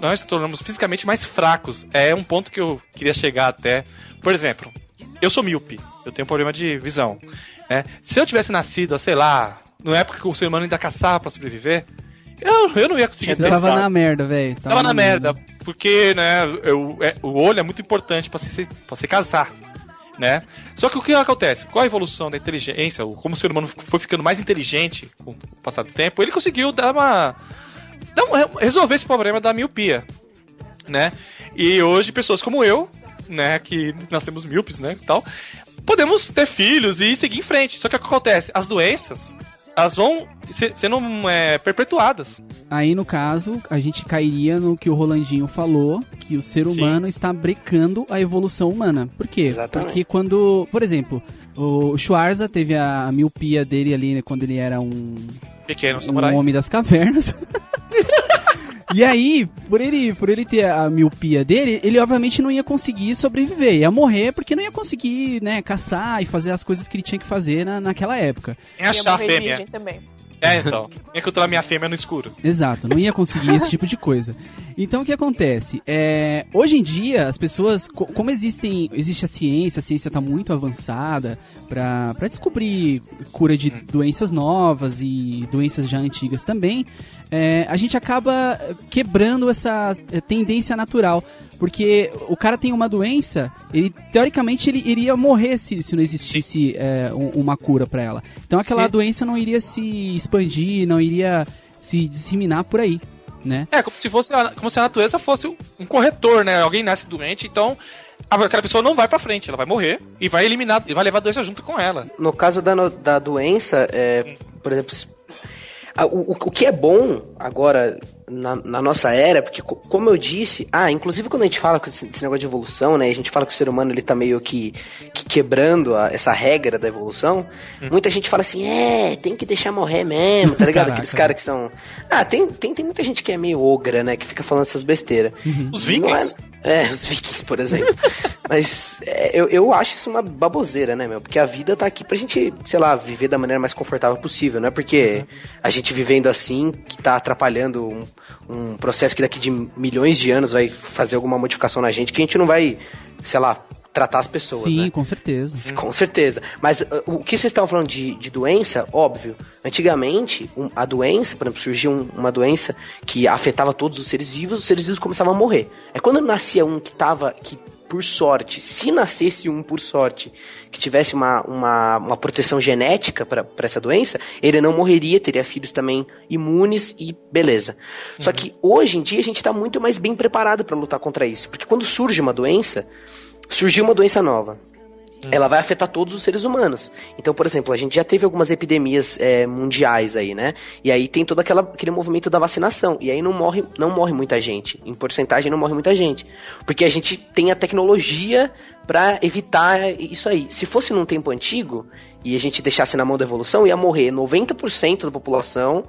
nós nos tornamos fisicamente mais fracos. É um ponto que eu queria chegar até. Por exemplo, eu sou míope, eu tenho um problema de visão. Né? Se eu tivesse nascido, sei lá, na época que o ser humano ainda caçava pra sobreviver, eu, eu não ia conseguir Você tava na merda, velho. Tava na merda, porque, né, eu, é, o olho é muito importante pra se, pra se casar, né? Só que o que acontece? Com a evolução da inteligência, como o ser humano foi ficando mais inteligente com o passar do tempo, ele conseguiu dar uma... Dar um, resolver esse problema da miopia, né? E hoje, pessoas como eu, né, que nascemos míopes, né, e tal, podemos ter filhos e seguir em frente. Só que o que acontece? As doenças, elas vão se- sendo é, perpetuadas. Aí, no caso, a gente cairia no que o Rolandinho falou, que o ser humano está brecando a evolução humana. Por quê? Exatamente. Porque quando, por exemplo, o Schwarza teve a miopia dele ali né, quando ele era um, Pequeno um samurai. homem das cavernas. E aí, por ele, por ele ter a miopia dele, ele obviamente não ia conseguir sobreviver, ia morrer porque não ia conseguir, né, caçar e fazer as coisas que ele tinha que fazer na, naquela época. Ia achar a fêmea. também. É, então. Encontrar minha fêmea no escuro. Exato, não ia conseguir esse tipo de coisa. Então o que acontece? É, hoje em dia, as pessoas, co- como existem, existe a ciência, a ciência está muito avançada para descobrir cura de doenças novas e doenças já antigas também, é, a gente acaba quebrando essa é, tendência natural. Porque o cara tem uma doença, ele teoricamente ele iria morrer se, se não existisse é, um- uma cura para ela. Então aquela Sim. doença não iria se expandir, não iria se disseminar por aí, né? É, como se fosse a, como se a natureza fosse um corretor, né? Alguém nasce doente, então a- aquela pessoa não vai pra frente, ela vai morrer e vai eliminar, e vai levar a doença junto com ela. No caso da, da doença, é, por exemplo, o, o- o que é bom agora na, na nossa era, porque co- como eu disse, ah, inclusive quando a gente fala com esse, negócio de evolução, né, a gente fala que o ser humano ele tá meio que, que quebrando a- essa regra da evolução, muita gente fala assim, é, tem que deixar morrer mesmo, tá ligado? Caraca. Aqueles caras que são... Ah, tem, tem, tem muita gente que é meio ogra, né, que fica falando essas besteiras. Os Não vikings. É, os vikings, por exemplo. Mas é, eu, eu acho isso uma baboseira, né, meu? Porque a vida tá aqui pra gente, sei lá, viver da maneira mais confortável possível. Não é porque a gente vivendo assim que tá atrapalhando um, um processo que daqui de milhões de anos vai fazer alguma modificação na gente que a gente não vai, sei lá, tratar as pessoas, Sim, né? com certeza. Com certeza. Mas uh, o que vocês estavam falando de, de doença, óbvio. Antigamente, um- a doença, por exemplo, surgiu um- uma doença que afetava todos os seres vivos, os seres vivos começavam a morrer. É quando nascia um que tava. Que, por sorte, se nascesse um por sorte, que tivesse uma, uma, uma proteção genética para essa doença, ele não morreria, teria filhos também imunes e beleza. Só que hoje em dia a gente está muito mais bem preparado para lutar contra isso. Porque quando surge uma doença, surgiu uma doença nova. Ela vai afetar todos os seres humanos. Então, por exemplo, a gente já teve algumas epidemias é, mundiais aí, né? E aí tem todo aquela, aquele movimento da vacinação. E aí não morre, não morre muita gente. Em porcentagem não morre muita gente. Porque a gente tem a tecnologia para evitar isso aí. Se fosse num tempo antigo e a gente deixasse na mão da evolução, ia morrer 90% da população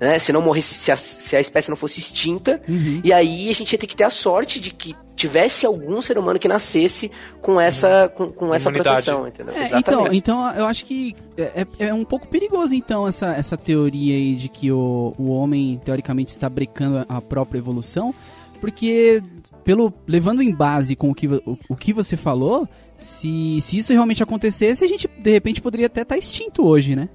né? Se não morresse, se a, se a espécie não fosse extinta, e aí a gente ia ter que ter a sorte de que tivesse algum ser humano que nascesse com essa, com, com essa proteção, entendeu? É, então, então eu acho que é, é- é um pouco perigoso então essa, essa teoria aí de que o, o homem teoricamente está brecando a própria evolução, porque pelo levando em base com o que, o, o que você falou, se, se isso realmente acontecesse, a gente de repente poderia até estar extinto hoje, né?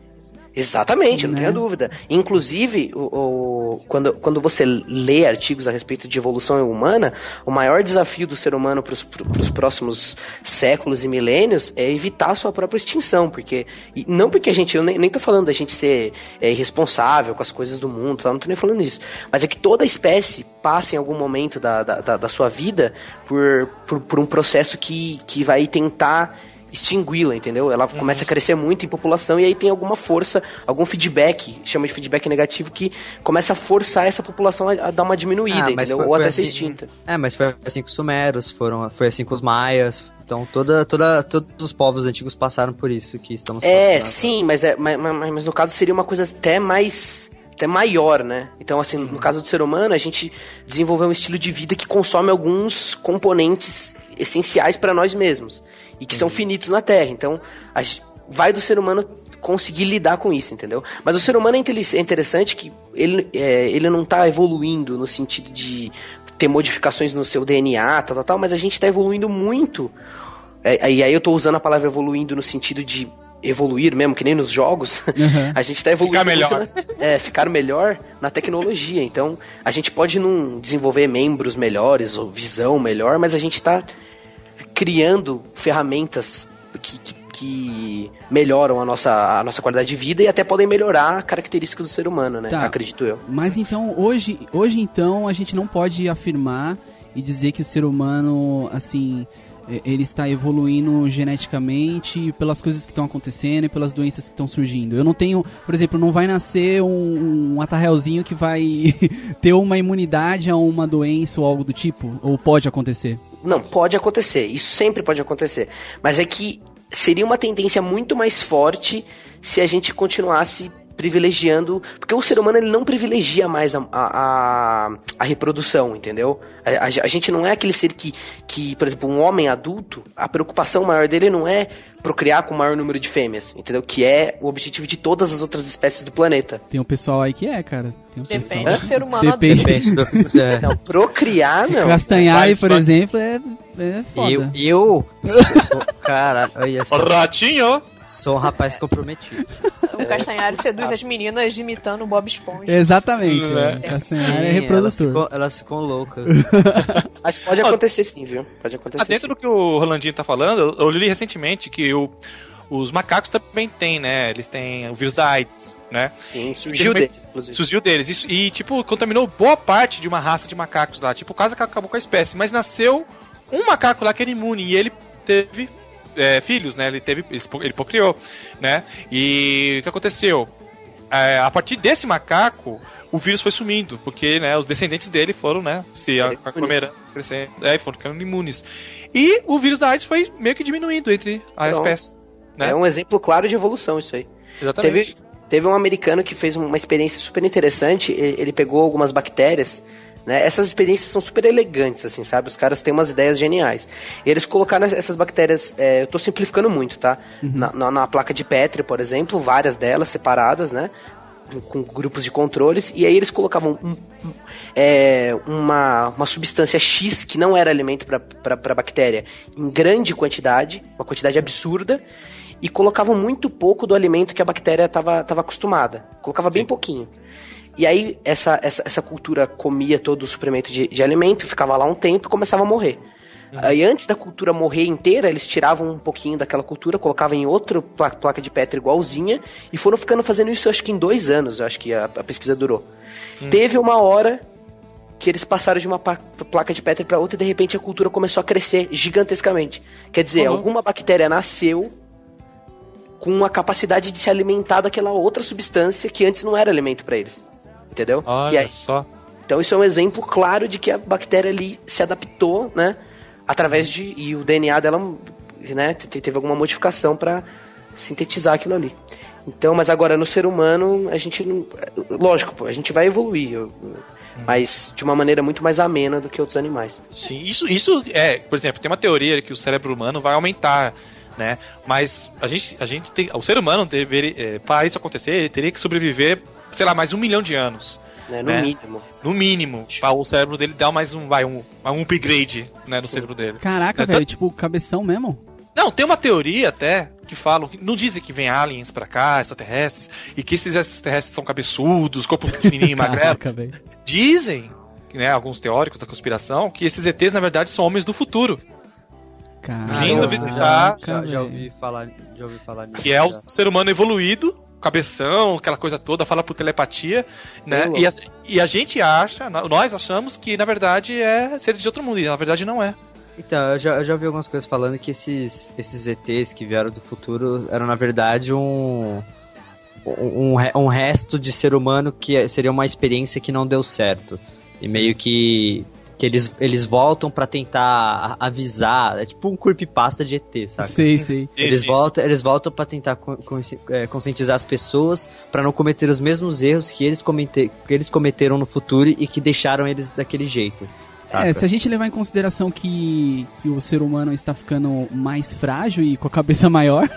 Exatamente, não Né? tenha dúvida. Inclusive, o, o- quando, quando você lê artigos a respeito de evolução humana, o maior desafio do ser humano para os próximos séculos e milênios é evitar a sua própria extinção. Porque, e não porque a gente, eu nem, nem tô falando da gente ser é, irresponsável com as coisas do mundo, tá? não tô nem falando isso. Mas é que toda espécie passa em algum momento da, da, da, da sua vida por, por, por um processo que, que vai tentar extingui-la, entendeu? Ela começa a crescer muito em população e aí tem alguma força, algum feedback, chama de feedback negativo, que começa a forçar essa população a, a dar uma diminuída, Ah, mas entendeu? foi- Ou foi até ser assim- extinta. É, mas foi assim com os sumeros, foram, foi assim com os maias. Então toda, toda, todos os povos antigos passaram por isso que estamos É, passando. sim, mas, é, mas, mas- mas no caso seria uma coisa até mais. até maior, né? Então, assim, no caso do ser humano, a gente desenvolveu um estilo de vida que consome alguns componentes essenciais para nós mesmos e que são finitos na Terra. Então, vai do ser humano conseguir lidar com isso, entendeu? Mas o ser humano é é interessante que ele, é, ele não tá evoluindo no sentido de ter modificações no seu DNA, tal, tal, tal, mas a gente tá evoluindo muito é, e aí eu tô usando a palavra evoluindo no sentido de evoluir mesmo, que nem nos jogos. a gente tá evoluindo. Ficar melhor. na- é, ficar melhor na tecnologia. Então, a gente pode não desenvolver membros melhores ou visão melhor, mas a gente tá criando ferramentas que, que, que melhoram a nossa, a nossa qualidade de vida e até podem melhorar características do ser humano, né? Tá. Acredito eu. Mas então, hoje, hoje então, a gente não pode afirmar e dizer que o ser humano, assim, ele está evoluindo geneticamente pelas coisas que estão acontecendo e pelas doenças que estão surgindo. Eu não tenho, por exemplo, não vai nascer um, um atarrelzinho que vai ter uma imunidade a uma doença ou algo do tipo? Ou pode acontecer? Não, pode acontecer. Isso sempre pode acontecer. Mas é que seria uma tendência muito mais forte se a gente continuasse privilegiando. Porque o ser humano ele não privilegia mais a, a, a- reprodução, entendeu? A, a- a gente não é aquele ser que, que, por exemplo, um homem adulto, a preocupação maior dele não é procriar com o maior número de fêmeas, entendeu? Que é o objetivo de todas as outras espécies do planeta. Tem um pessoal aí que é, cara. Tem um Depende pessoal... do ser humano Depende. Depende do- é. Não, procriar não. Castanhari, por exemplo, é, é foda. Eu, eu cara, olha só, Ratinho! Sou um rapaz comprometido. O Castanhari seduz as meninas imitando o Bob Esponja. Exatamente. É. é. Castanhari é Sim, reprodutor. Elas ficam, elas ficam loucas. Mas pode acontecer sim, viu? Pode acontecer Ah, dentro do que o Rolandinho tá falando, eu, li recentemente que o- os macacos também têm, né? Eles têm o vírus da AIDS, né? sim. Sim, surgiu deles, inclusive. Surgiu deles. Isso, e, tipo, contaminou boa parte de uma raça de macacos lá. Tipo, quase que acabou com a espécie. Mas nasceu um macaco lá que era imune e ele teve é, filhos, né? Ele teve. Ele, ele procriou, né? E o que aconteceu? É, a partir desse macaco, o vírus foi sumindo, porque né, os descendentes dele foram, né, se Imunes. aglomerando, crescendo, é, foram ficando imunes. E o vírus da AIDS foi meio que diminuindo entre a Pronto. espécie. Né? É um exemplo claro de evolução isso aí. Exatamente. Teve, teve um americano que fez uma experiência super interessante. Ele, ele pegou algumas bactérias. Né? Essas experiências são super elegantes, assim, sabe? Os caras têm umas ideias geniais. E eles colocaram essas bactérias. é, eu tô simplificando muito, tá? Na, na- na placa de Petri, por exemplo, várias delas separadas, né? Com, grupos de controles. E aí eles colocavam um- um- é, uma, uma substância X que não era alimento para a bactéria em grande quantidade, uma quantidade absurda e colocavam muito pouco do alimento que a bactéria estava tava acostumada. Colocava bem pouquinho. E aí essa, essa, essa cultura comia todo o suplemento de, de alimento, ficava lá um tempo e começava a morrer. Aí antes da cultura morrer inteira, eles tiravam um pouquinho daquela cultura, colocavam em outra pla- placa de Petri igualzinha e foram ficando fazendo isso acho que em dois anos, eu acho que a, a pesquisa durou. Teve uma hora que eles passaram de uma placa de Petri para outra e de repente a cultura começou a crescer gigantescamente. Quer dizer, Uhum. alguma bactéria nasceu com a capacidade de se alimentar daquela outra substância que antes não era alimento para eles. Entendeu? Olha aí, só. então isso é um exemplo claro de que a bactéria ali se adaptou, né? Através de e o DNA dela, né? te- Teve alguma modificação para sintetizar aquilo ali. Então, mas agora no ser humano a gente não, lógico, pô, a gente vai evoluir, eu- mas de uma maneira muito mais amena do que outros animais. Sim, isso, isso é, por exemplo, tem uma teoria que o cérebro humano vai aumentar, né? Mas a gente, a gente tem, o ser humano deveria, é, para isso acontecer, ele teria que sobreviver, sei lá, mais um milhão de anos, Né? No Né? mínimo. no mínimo, para o cérebro dele dar mais um, vai um, um upgrade, né, no cérebro dele. Caraca, É, velho, tipo, cabeção mesmo? Não, tem uma teoria até que falam, não dizem que vem aliens pra cá, extraterrestres, e que esses extraterrestres são cabeçudos, corpo pequenininho e magrelo. Caraca, velho. Dizem, né, alguns teóricos da conspiração, que esses ETs na verdade são homens do futuro, Caraca, Vindo visitar- Já, já velho. ouvi falar, já ouvi falar nisso. que é o já. ser humano evoluído, cabeção, aquela coisa toda, fala por telepatia, né? E a, e a gente acha, nós achamos que na verdade é seres de outro mundo, e na verdade não é. Então, eu já, eu já ouvi algumas coisas falando que esses, esses ETs que vieram do futuro eram, na verdade, um, um, um resto de ser humano que seria uma experiência que não deu certo. E meio que que eles, eles voltam para tentar avisar, é tipo um creepypasta de ET, sabe? Sei, sei. Eles Isso, voltam, eles voltam para tentar é, conscientizar as pessoas para não cometer os mesmos erros que eles, comete, que eles cometeram no futuro e que deixaram eles daquele jeito. É, se a gente levar em consideração que, que o ser humano está ficando mais frágil e com a cabeça maior,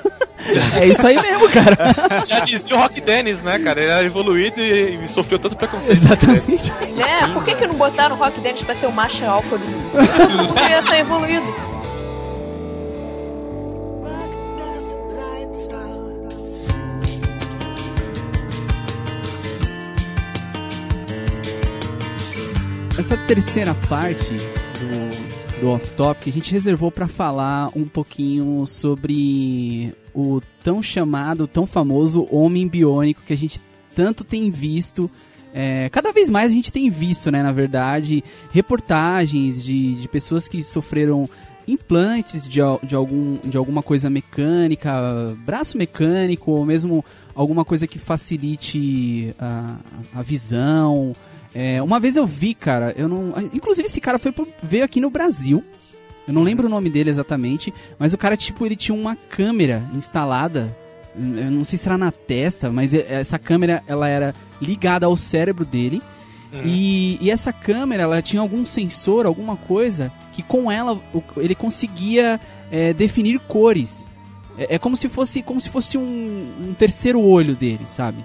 é isso aí mesmo, cara. Já dizia o Rock Dennis, né, cara? Ele era evoluído e, e sofreu tanto preconceito. Exatamente. Né? Por que, que não botaram o Rock Dennis pra ser o macho alfa do mundo? Podia ser evoluído. Essa terceira parte do, do off-topic a gente reservou para falar um pouquinho sobre o tão chamado, tão famoso homem biônico que a gente tanto tem visto. É, cada vez mais a gente tem visto, né, na verdade, reportagens de, de pessoas que sofreram implantes de, de, algum, de alguma coisa mecânica, braço mecânico, ou mesmo alguma coisa que facilite a, a visão. É, uma vez eu vi, cara, eu não. Inclusive esse cara foi veio aqui no Brasil. Eu não lembro o nome dele exatamente, mas o cara, tipo, ele tinha uma câmera instalada. Eu não sei se era na testa, mas essa câmera ela era ligada ao cérebro dele. Uhum. E, e, essa câmera ela tinha algum sensor, alguma coisa que com ela ele conseguia é, definir cores. É, é, como se fosse como se fosse um, um terceiro olho dele, sabe?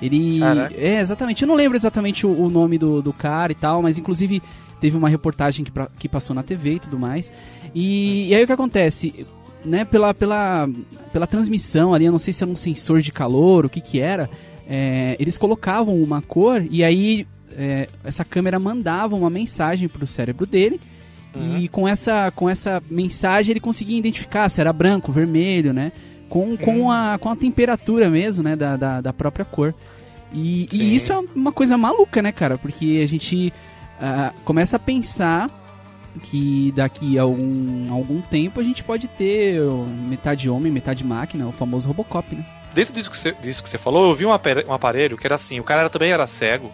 Ele. Caraca. É, exatamente. Eu não lembro exatamente o, o nome do, do, cara e tal, mas inclusive teve uma reportagem que, pra, que passou na TV e tudo mais. E, e, aí o que acontece? Né, pela, pela, pela transmissão ali, eu não sei se era um sensor de calor, o que que era, é, eles colocavam uma cor e aí é, essa câmera mandava uma mensagem pro cérebro dele. Uhum. E com essa, com essa mensagem ele conseguia identificar se era branco, vermelho, né? Com, com, uhum. a, com a temperatura mesmo, né? Da, da, da própria cor. E, e, isso é uma coisa maluca, né, cara? Porque a gente uh, começa a pensar que daqui a algum, algum tempo a gente pode ter metade homem, metade máquina, o famoso Robocop, né? Dentro disso que você, disso que você falou, eu vi um aparelho, um aparelho que era assim, o cara também era cego,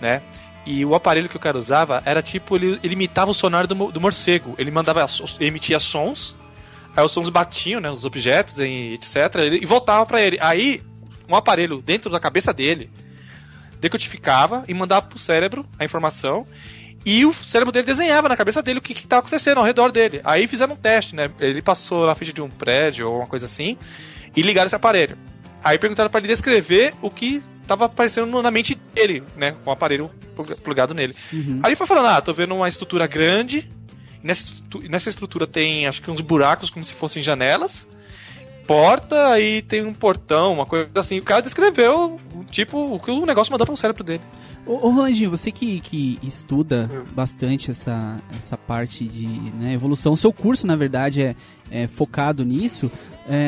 né? E o aparelho que o cara usava era tipo, ele, ele imitava o sonar do, do morcego. Ele mandava, emitia sons, aí os sons batiam, né? Os objetos, e etc. E voltava para ele. Aí um aparelho dentro da cabeça dele, decodificava e mandava pro cérebro a informação. E o cérebro dele desenhava na cabeça dele o que estava acontecendo ao redor dele. Aí fizeram um teste, né? Ele passou na frente de um prédio ou uma coisa assim e ligaram esse aparelho. Aí perguntaram para ele descrever o que estava aparecendo na mente dele, né? Com o aparelho plugado nele. Uhum. Aí ele foi falando: Ah, tô vendo uma estrutura grande. Nessa, nessa estrutura tem acho que uns buracos como se fossem janelas porta e tem um portão, uma coisa assim. O cara descreveu, tipo, o que o negócio mandou para o cérebro dele. Ô, ô Rolandinho, você que, que estuda hum. bastante essa, essa parte de né, evolução, o seu curso, na verdade, é, é focado nisso.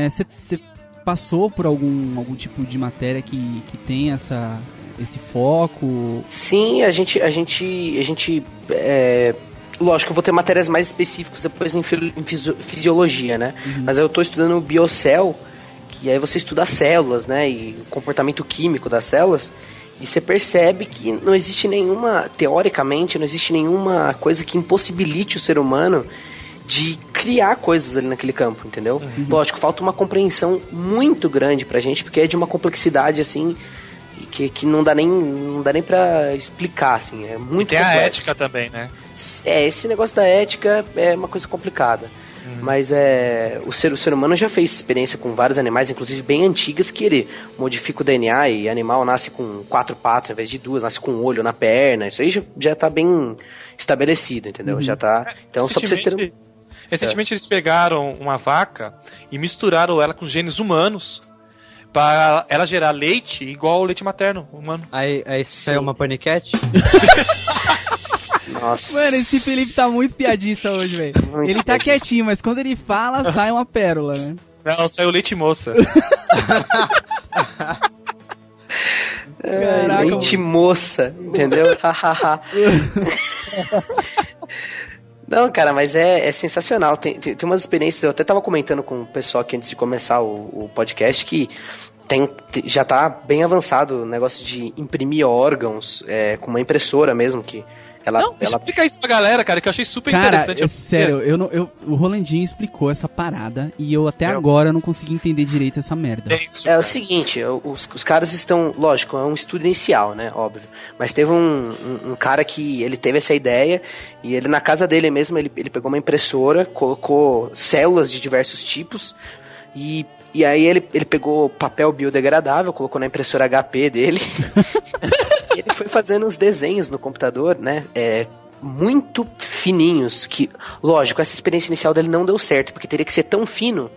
Você é, passou por algum, algum tipo de matéria que, que tem essa, esse foco? Sim, a gente, a gente, a gente é, Lógico, eu vou ter matérias mais específicas depois em, em fisiologia, né? Uhum. Mas eu estou estudando biocel, que aí você estuda as células, né? E o comportamento químico das células. E você percebe que não existe nenhuma, teoricamente, não existe nenhuma coisa que impossibilite o ser humano de criar coisas ali naquele campo, entendeu? Uhum. Lógico, falta uma compreensão muito grande pra gente, porque é de uma complexidade assim que, que não dá nem não dá nem para explicar assim, é muito e Tem complexo. a ética também, né? É, esse negócio da ética é uma coisa complicada. Uhum. Mas é, o, ser, o ser humano já fez experiência com vários animais, inclusive bem antigas, que ele modifica o DNA e animal nasce com quatro patas ao invés de duas, nasce com um olho na perna. Isso aí já, já tá bem estabelecido, entendeu? Uhum. Já tá. Então, só pra vocês terem. Recentemente é. eles pegaram uma vaca e misturaram ela com genes humanos para ela gerar leite igual ao leite materno humano. Aí, aí saiu uma paniquete? Nossa. Mano, esse Felipe tá muito piadista hoje, velho. Ele tá quietinho, mas quando ele fala, sai uma pérola, né? Não, saiu leite moça. Caraca, leite mano. moça, entendeu? Não, cara, mas é, é sensacional. Tem, tem, tem umas experiências, eu até tava comentando com o pessoal aqui antes de começar o, o podcast que tem, já tá bem avançado o negócio de imprimir órgãos é, com uma impressora mesmo, que ela, não, ela... explica isso pra galera, cara, que eu achei super Cara, interessante. é sério, eu não, eu, o Rolandinho explicou essa parada e eu até agora não consegui entender direito essa merda. É, isso, É o seguinte, os, os caras estão, lógico, é um estudo inicial, né, óbvio. Mas teve um, um, um cara que ele teve essa ideia e ele na casa dele mesmo ele, ele pegou uma impressora, colocou células de diversos tipos e e aí ele, ele pegou papel biodegradável, colocou na impressora HP dele. fazendo uns desenhos no computador, né? É, muito fininhos. Que, lógico, essa experiência inicial dele não deu certo, porque teria que ser tão fino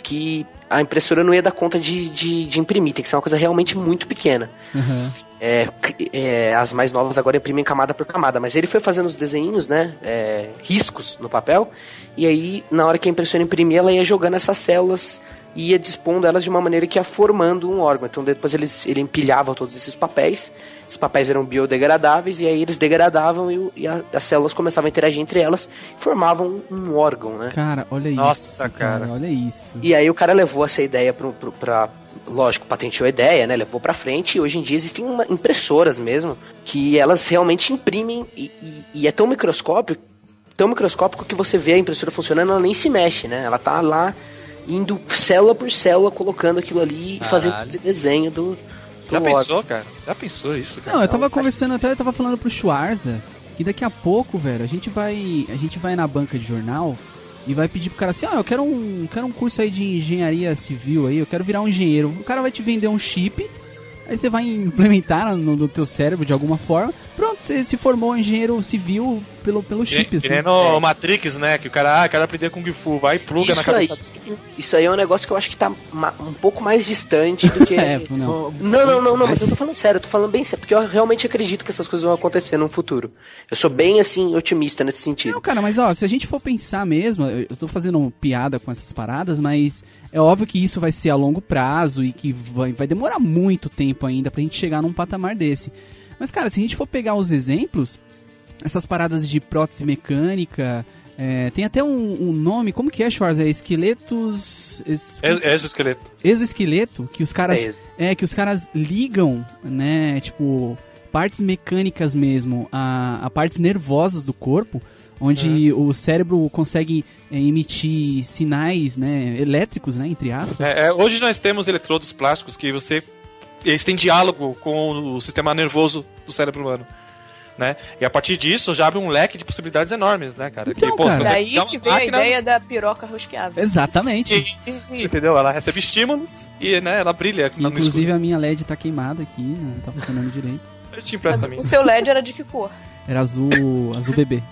que a impressora não ia dar conta de, de, de imprimir. Tem que ser uma coisa realmente muito pequena. Uhum. É, é, as mais novas agora imprimem camada por camada, mas ele foi fazendo os desenhos, né? É, riscos no papel, e aí, na hora que a impressora imprimia, ela ia jogando essas células e ia dispondo elas de uma maneira que ia formando um órgão. Então depois eles, ele empilhava todos esses papéis, esses papéis eram biodegradáveis, e aí eles degradavam e, e a- as células começavam a interagir entre elas e formavam um órgão, né? Cara, olha Nossa, isso. Cara, cara. olha isso. E aí o cara levou essa ideia pro, pro, pra. Lógico, patenteou a ideia, né? Levou pra frente e hoje em dia existem uma- impressoras mesmo que elas realmente imprimem e, e- e é tão microscópico, tão microscópico que você vê a impressora funcionando, ela nem se mexe, né? Ela tá lá indo célula por célula, colocando aquilo ali e fazendo desenho do. do Já pensou, cara? Já pensou isso, cara? Não, eu tava mas- conversando até, eu tava falando pro Schwarza que daqui a pouco, velho, a gente vai. A gente vai na banca de jornal e vai pedir pro cara assim, ó, eu quero um. Quero um curso aí de engenharia civil aí, eu quero virar um engenheiro. O cara vai te vender um chip, aí você vai implementar no, no teu cérebro de alguma forma. Pronto, você se formou engenheiro civil pelo, pelo chip, assim. no Matrix, né? Que o cara, ah, quero aprender Kung Fu, vai e pluga na Isso aí, cabeça. isso aí é um negócio que eu acho que tá um pouco mais distante do que. É, não. Não, não, não, não, mas eu tô falando sério, eu tô falando bem sério, porque eu realmente acredito que essas coisas vão acontecer no futuro. Eu sou bem, assim, otimista nesse sentido. Não, cara, mas ó, se a gente for pensar mesmo, eu eu tô fazendo piada com essas paradas, mas é óbvio que isso vai ser a longo prazo e que vai, vai demorar muito tempo ainda pra gente chegar num patamar desse. Mas, cara, se a gente for pegar os exemplos, essas paradas de prótese mecânica, é, tem até um, um nome, como que é, Schwarz? É esqueletos. es- É, exoesqueleto. exoesqueleto que os caras É isso. é que os caras ligam né tipo partes mecânicas mesmo a, a partes nervosas do corpo onde o cérebro consegue é, emitir sinais né elétricos né entre aspas É, é, hoje nós temos eletrodos plásticos que você. Eles têm diálogo com o sistema nervoso do cérebro humano. Né? E a partir disso já abre um leque de possibilidades enormes, né, cara? Então, pô, cara. Daí que veio a ideia da piroca rosqueável. exatamente Entendeu? Ela recebe estímulos e né, ela brilha. inclusive a minha LED tá queimada aqui não tá funcionando direito Eu te empresto a mim. O seu LED era de que cor? era azul azul bebê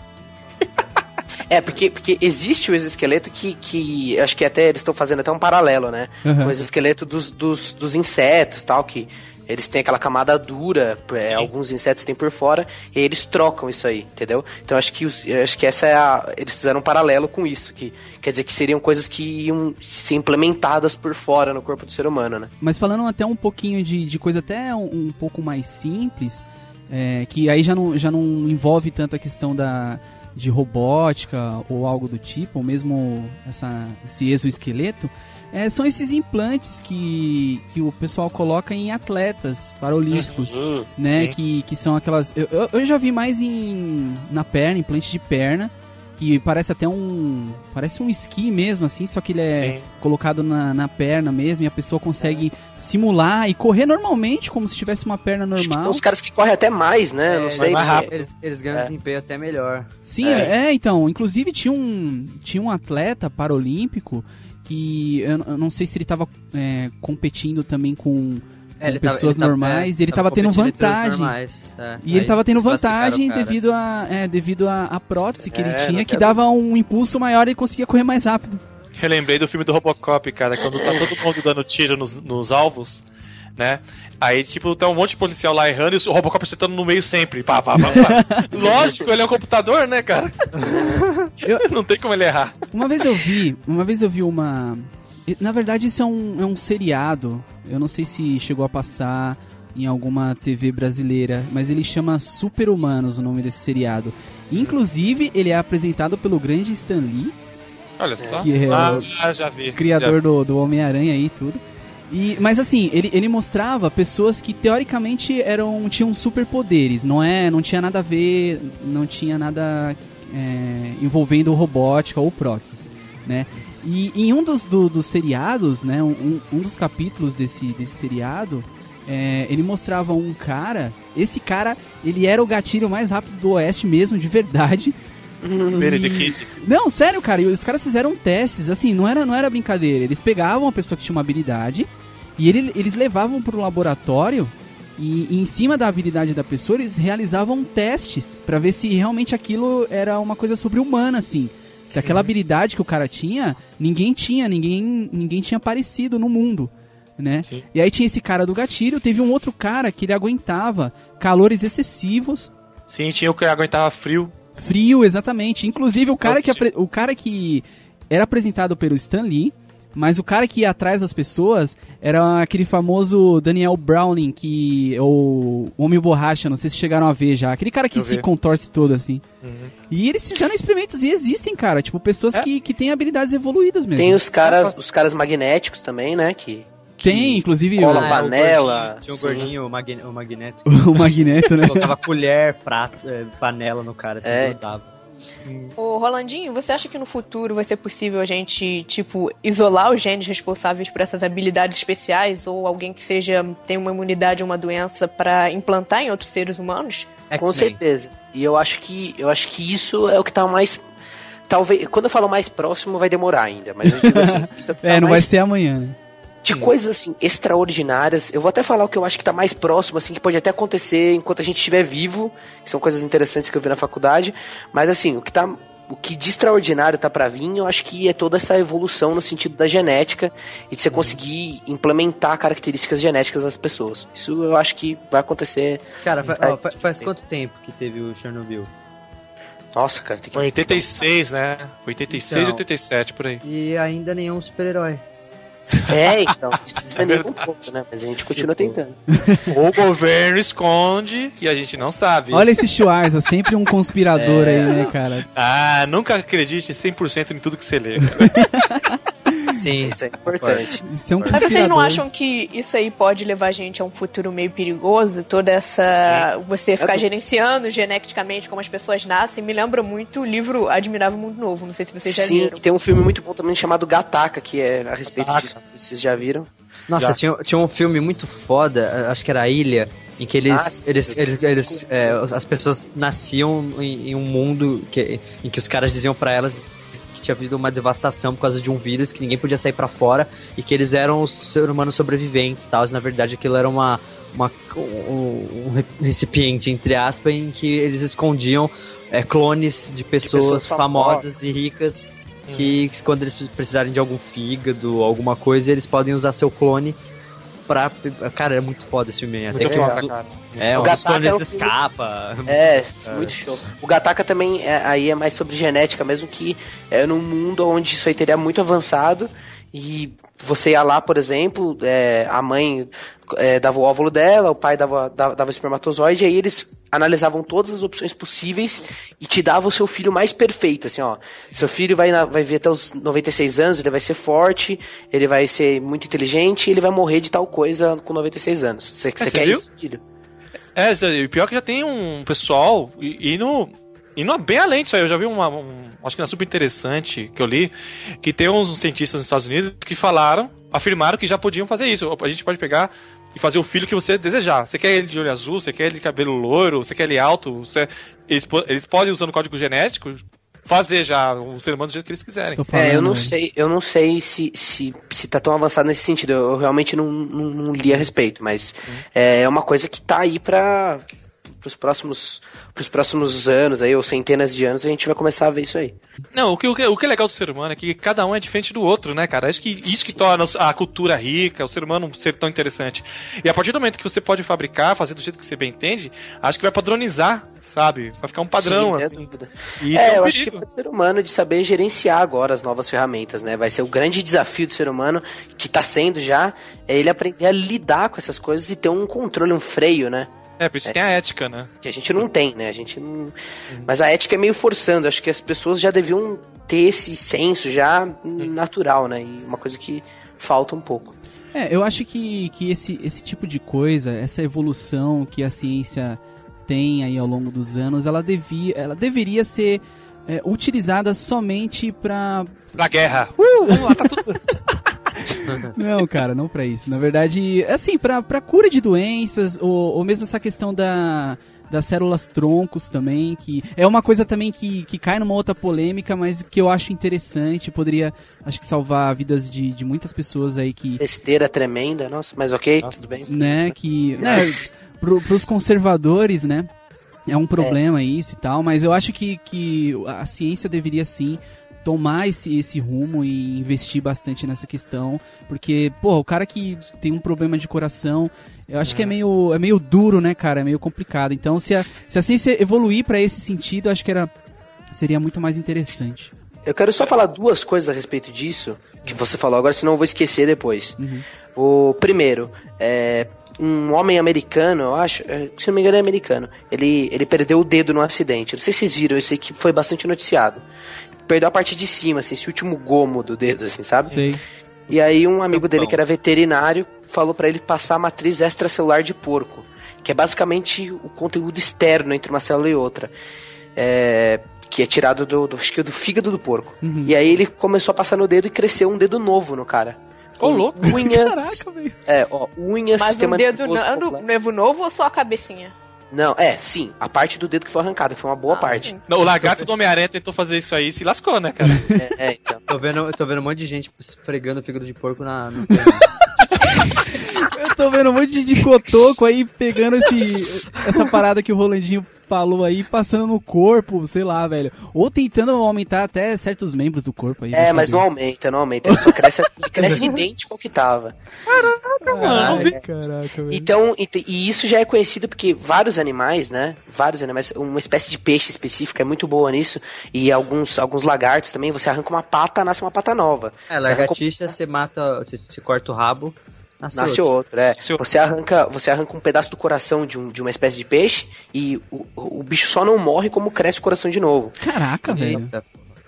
É, porque, porque existe o exoesqueleto que, que acho que até eles estão fazendo até um paralelo, né? Uhum. Com o exoesqueleto dos, dos, dos insetos tal, que eles têm aquela camada dura, é, alguns insetos têm por fora, e eles trocam isso aí, entendeu? Então acho que, os, acho que essa é a. Eles fizeram um paralelo com isso, que quer dizer que seriam coisas que iam ser implementadas por fora no corpo do ser humano, né? Mas falando até um pouquinho de, de coisa até um, um pouco mais simples, é, que aí já não, já não envolve tanto a questão da, de robótica ou algo do tipo, ou mesmo essa, esse exoesqueleto, é, são esses implantes que, que o pessoal coloca em atletas paralímpicos. Hum, né? sim. Que, que são aquelas. Eu, eu, eu já vi mais em na perna, implante de perna, que parece até um. Parece um esqui mesmo, assim, só que ele é Sim. colocado na, na perna mesmo e a pessoa consegue simular e correr normalmente, como se tivesse uma perna que tem normal. uns caras que correm até mais, né? É, não sei. mais rápido. Eles, eles ganham É. desempenho até melhor. Sim, é. então. Inclusive tinha um, tinha um atleta paralímpico que eu, eu não sei se ele tava é, competindo também com, com É, ele tava- pessoas ele tava- normais é, e ele tava, tendo competindo em treinos vantagem. normais, é. E ele Aí tava tendo vantagem devido a é, devido a, a prótese que ele É, tinha, que dava um impulso maior e ele conseguia correr mais rápido. Eu lembrei do filme do Robocop, cara, quando tá todo mundo dando tiro nos, nos alvos, né? Aí, tipo, tá um monte de policial lá errando e o Robocop acertando no meio sempre. Pá, pá, pá, pá. Lógico, ele é um computador, né, cara? Não tem como ele errar. Uma vez eu vi, uma vez eu vi uma. Na verdade, isso é um, é um seriado. Eu não sei se chegou a passar em alguma TV brasileira, mas ele chama Super Humanos o nome desse seriado. Inclusive, ele é apresentado pelo grande Stan Lee, Olha só. Que é ah, o já vi. criador Já- do, do Homem-Aranha e tudo. E, mas assim, ele, ele mostrava pessoas que teoricamente eram tinham superpoderes, não é, não tinha nada a ver, não tinha nada é, envolvendo robótica ou próteses, né? E em um dos, do- dos seriados, né, um, um dos capítulos desse, desse seriado, é, ele mostrava um cara, esse cara, ele era o gatilho mais rápido do Oeste mesmo, de verdade, Kid. não, sério, cara, e os caras fizeram testes, assim, não era, não era brincadeira. Eles pegavam uma pessoa que tinha uma habilidade e ele- eles levavam pro laboratório e, e em cima da habilidade da pessoa eles realizavam testes pra ver se realmente aquilo era uma coisa sobre-humana, assim. Se aquela habilidade que o cara tinha, ninguém tinha, ninguém, ninguém tinha parecido no mundo, né? Sim. E aí tinha esse cara do gatilho, teve um outro cara que ele aguentava calores excessivos, Sim, tinha o que aguentava frio. Frio, exatamente. Inclusive, o cara, que, o cara que era apresentado pelo Stan Lee, mas o cara que ia atrás das pessoas era aquele famoso Daniel Browning, que é o Homem Borracha, não sei se chegaram a ver já. Aquele cara que Eu se vi. contorce todo, assim. E eles fizeram experimentos e existem, cara. Tipo, pessoas É. que, que têm habilidades evoluídas mesmo. Tem os caras, os caras magnéticos também, né? Que, Tem, inclusive, cola Ah, panela, o gordinho, tinha um gordinho, o, magne- o magneto. o Magneto, né? Colocava colher, prato, é, panela no cara, assim, É. Ô, Rolandinho, você acha que no futuro vai ser possível a gente, tipo, isolar os genes responsáveis por essas habilidades especiais ou alguém que seja tenha uma imunidade a uma doença pra implantar em outros seres humanos? Com certeza. E eu acho que eu acho que isso é o que tá mais talvez quando eu falo mais próximo vai demorar ainda, mas eu digo assim, isso é, tá É, não vai mais ser amanhã, né? De coisas assim extraordinárias. Eu vou até falar o que eu acho que tá mais próximo assim que pode até acontecer enquanto a gente estiver vivo, que são coisas interessantes que eu vi na faculdade, mas assim, o que tá o que de extraordinário tá pra vir, eu acho que é toda essa evolução no sentido da genética e de você conseguir implementar características genéticas das pessoas. Isso eu acho que vai acontecer. Cara, fa- ó, fa- faz quanto tempo que teve o Chernobyl? Nossa, cara, tem que Foi 86, né? 86 e Então. 87, por aí. E ainda nenhum super-herói. É, então, isso é nem um pouco, né? Mas a gente continua tentando. o governo esconde e a gente não sabe. Olha esse Schwarza, sempre um conspirador aí, né, cara? Ah, nunca acredite 100% em tudo que você lê. cara. Sim. Isso é importante. Isso é um Mas vocês não acham que isso aí pode levar a gente a um futuro meio perigoso? Toda essa. Você ficar É. gerenciando geneticamente como as pessoas nascem? Me lembra muito o livro Admirável Mundo Novo. Não sei se vocês já Sim, viram. tem um filme muito bom também chamado Gataca, que é a respeito Gataca. disso. Vocês já viram? Nossa, Já. tinha, tinha um filme muito foda, acho que era a Ilha, em que eles, Ah, sim. eles, eles, eles, é, as pessoas nasciam em, em um mundo que, em que os caras diziam pra elas que tinha havido uma devastação por causa de um vírus, que ninguém podia sair pra fora e que eles eram os seres humanos sobreviventes e tal. E, na verdade, aquilo era uma, uma, um, um recipiente, entre aspas, em que eles escondiam é, clones de pessoas, pessoas famosas e ricas que quando eles precisarem de algum fígado, alguma coisa, eles podem usar seu clone pra... Cara, é muito foda esse filme. Até Muito que foda, cara. É, O um Gataca é um escapa. É, muito show. O Gataca também é, aí é mais sobre genética, mesmo que é num mundo onde isso aí teria muito avançado e você ia lá, por exemplo, é, a mãe é, dava o óvulo dela, o pai dava, dava, dava o espermatozoide, e aí eles analisavam todas as opções possíveis e te dava o seu filho mais perfeito, assim, ó. Seu filho vai, na- vai ver até os 96 anos, ele vai ser forte, ele vai ser muito inteligente e ele vai morrer de tal coisa com 96 anos. Você, você quer viu? isso, filho? É, e o pior é que já tem um pessoal e- indo, indo bem além disso aí. Eu já vi uma, um, acho que era super interessante que eu li, que tem uns cientistas nos Estados Unidos que falaram, afirmaram que já podiam fazer isso. A gente pode pegar e fazer o filho que você desejar. Você quer ele de olho azul, você quer ele de cabelo loiro, você quer ele alto, você- eles, eles podem, usando o código genético, fazer já um ser humano do jeito que eles quiserem. É, eu não sei, eu não sei se, se, se tá tão avançado nesse sentido. Eu, eu realmente não, não, não li a respeito, mas é uma coisa que tá aí pra, pros próximos, pros próximos anos aí, ou centenas de anos, a gente vai começar a ver isso aí. Não, o que, o, que, o que é legal do ser humano é que cada um é diferente do outro, né, cara? Acho que isso que torna a cultura rica, o ser humano ser tão interessante. E a partir do momento que você pode fabricar, fazer do jeito que você bem entende, acho que vai padronizar, sabe? Vai ficar um padrão, Sim, assim. E isso é, é, um eu acho que perigo. é o ser humano de saber gerenciar agora as novas ferramentas, né? Vai ser o grande desafio do ser humano, que tá sendo já, é ele aprender a lidar com essas coisas e ter um controle, um freio, né? É, por isso que tem a ética, né? Que a gente não tem, né? A gente não... Mas a ética é meio forçando. Acho que as pessoas já deviam ter esse senso já natural, né? E uma coisa que falta um pouco. É, eu acho que, que esse, esse tipo de coisa, essa evolução que a ciência tem aí ao longo dos anos, ela, devia, ela deveria ser é, utilizada somente pra. Pra guerra. Uh, vamos lá, tá tudo. Não, cara, não pra isso. Na verdade, assim, pra, pra cura de doenças, ou, ou mesmo essa questão da. Das células troncos também, que é uma coisa também que, que cai numa outra polêmica, mas que eu acho interessante, poderia, acho que salvar vidas de, de muitas pessoas aí que, Besteira tremenda, nossa, mas ok, Nossa. tudo bem. né, que, né, pro, pros conservadores, né, é um problema isso e tal, mas eu acho que, que a ciência deveria sim tomar esse, esse rumo e investir bastante nessa questão, porque, pô, o cara que tem um problema de coração, eu acho que é meio, é meio duro, né, cara, é meio complicado, então se a, se a ciência evoluir pra esse sentido, eu acho que era, seria muito mais interessante. Eu quero só falar duas coisas a respeito disso, que você falou agora, senão eu vou esquecer depois. O primeiro, é, um homem americano, eu acho, é, se não me engano é americano, ele, ele perdeu o dedo num acidente. Não sei se vocês viram, isso aí que foi bastante noticiado. Perdeu a parte de cima, assim, esse último gomo do dedo, assim, sabe? Sei. E aí um amigo dele bom. que era veterinário falou pra ele passar a matriz extracelular de porco, que é basicamente o conteúdo externo entre uma célula e outra. É, que é tirado do, do, acho que do fígado do porco. E aí ele começou a passar no dedo e cresceu um dedo novo no cara. Ô, louco. Unhas. Caraca, velho. É, ó, unhas, Mas sistema um dedo nervoso no, completo. novo novo ou só a cabecinha? Não, é, sim, a parte do dedo que foi arrancada, que foi uma boa Ah, parte. sim. Não, o lagarto do Homem-Aranha tentou fazer isso aí e se lascou, né, cara? É, é, então. Tô vendo, tô vendo um monte de gente esfregando o fígado de porco na, no Eu tô vendo um monte de cotoco aí pegando esse, essa parada que o Rolandinho falou aí, passando no corpo, sei lá, velho. Ou tentando aumentar até certos membros do corpo aí. É, mas não saber. aumenta, não aumenta. Ele só cresce, ele cresce idêntico ao que tava. mano, não vi. Caraca, velho. Então, e, e isso já é conhecido porque vários animais, né? Vários animais, uma espécie de peixe específica é muito boa nisso. E alguns, alguns lagartos também, você arranca uma pata, nasce uma pata nova. É, Você arranca- lagartixa, você mata, você, você corta o rabo, nasce, Nasce outro. outro, é. Você arranca, você arranca um pedaço do coração de, um, de uma espécie de peixe e o, o bicho só não morre como cresce o coração de novo. Caraca, velho. Eita,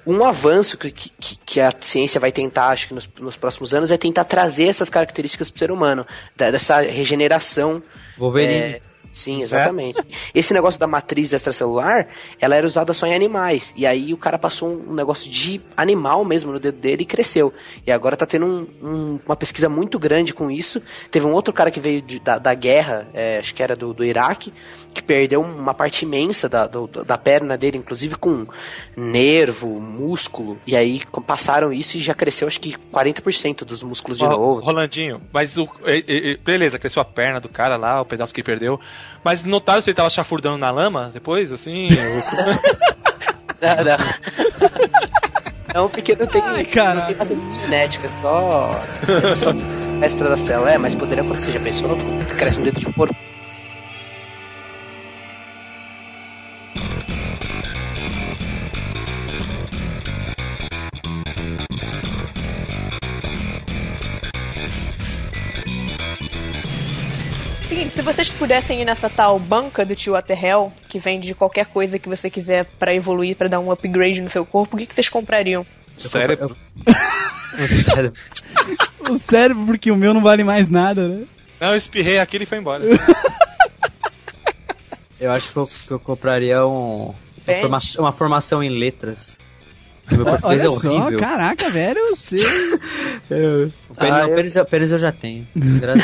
Um avanço que, que, que a ciência vai tentar, acho que nos, nos próximos anos, é tentar trazer essas características pro ser humano, da- dessa regeneração. Wolverine. É, sim, exatamente. Esse negócio da matriz extracelular, ela era usada só em animais. E aí o cara passou um, negócio de animal mesmo no dedo dele e cresceu. E agora tá tendo um- um- uma pesquisa muito grande com isso. Teve um outro cara que veio de- da, da guerra, é, acho que era do, do Iraque, que perdeu uma parte imensa da, do- da perna dele, inclusive com nervo, músculo. E aí passaram isso e já cresceu acho que 40% dos músculos de Ó, novo. Rolandinho, mas o. beleza, cresceu a perna do cara lá, o pedaço que perdeu. Mas notaram se ele tava chafurdando na lama depois, assim? Não, não. É um pequeno tem, Ai, cara. não tem nada de genética, é só, é só extra da célula. É, mas poderia acontecer, já pensou? Cresce um dedo de porco. Se vocês pudessem ir nessa tal banca do tio Waterhell, que vende qualquer coisa que você quiser pra evoluir, pra dar um upgrade no seu corpo, o que, que vocês comprariam? Cérebro. Sério. O cérebro, porque o meu não vale mais nada, né? Não, eu espirrei aquilo e foi embora. Eu acho que eu, que eu compraria um, uma, forma- uma formação em letras. Meu português é Olha só, horrível. caraca, velho, você. O pênis, Ah, eu- pênis, eu- pênis eu já tenho. Gra-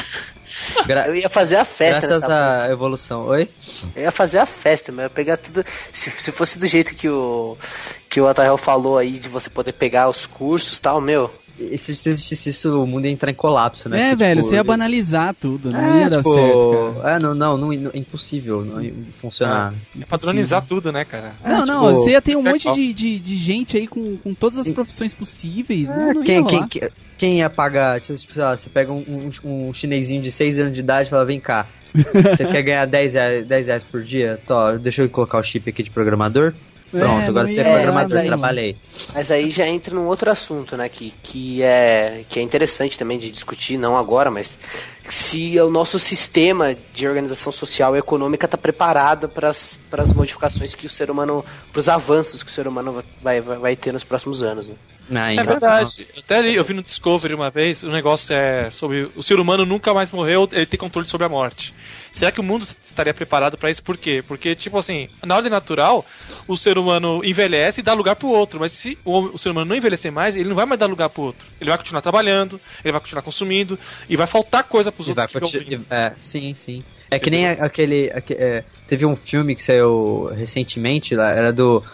gra- Eu ia fazer a festa graças à evolução. Oi? Eu ia fazer a festa, mas eu ia pegar tudo. Se, se fosse do jeito que o que o Atael falou aí, de você poder pegar os cursos e tal, meu, se se existisse isso, o mundo ia entrar em colapso, né? É, Porque, velho, tipo, você ia banalizar tudo, não ia É, dar tipo, certo, cara. é, não, não, não, é impossível não ia funcionar. É padronizar tudo, né, cara? Não, É, não, tipo, você ia ter um é monte de, de, de gente aí com, com todas as profissões possíveis. É, não, não ia quem, quem, quem, quem ia pagar, tipo, sei lá, você pega um, um, um chinesinho de 6 anos de idade e fala, vem cá, você quer ganhar 10 reais, 10 reais por dia? Tó, deixa eu colocar o chip aqui de programador. É, Pronto, não agora você é programador, mas aí- trabalhei. Mas aí já entra num outro assunto, né? Que, que, é, que é interessante também de discutir, não agora, mas se o nosso sistema de organização social e econômica está preparado para as modificações que o ser humano, para os avanços que o ser humano vai, vai, vai ter nos próximos anos. Né? Não, É ainda verdade. Eu Até eu vi no Discovery uma vez, o negócio é sobre o ser humano nunca mais morreu, ele tem controle sobre a morte. Será que o mundo estaria preparado pra isso? Por quê? Porque, tipo assim, na ordem natural, o ser humano envelhece e dá lugar pro outro. Mas se o, ser humano não envelhecer mais, ele não vai mais dar lugar pro outro. Ele vai continuar trabalhando, ele vai continuar consumindo, e vai faltar coisa pros E vai outros que continu- vir. É, sim, sim. É que nem aquele. aque- é, teve um filme que saiu recentemente, lá, era do.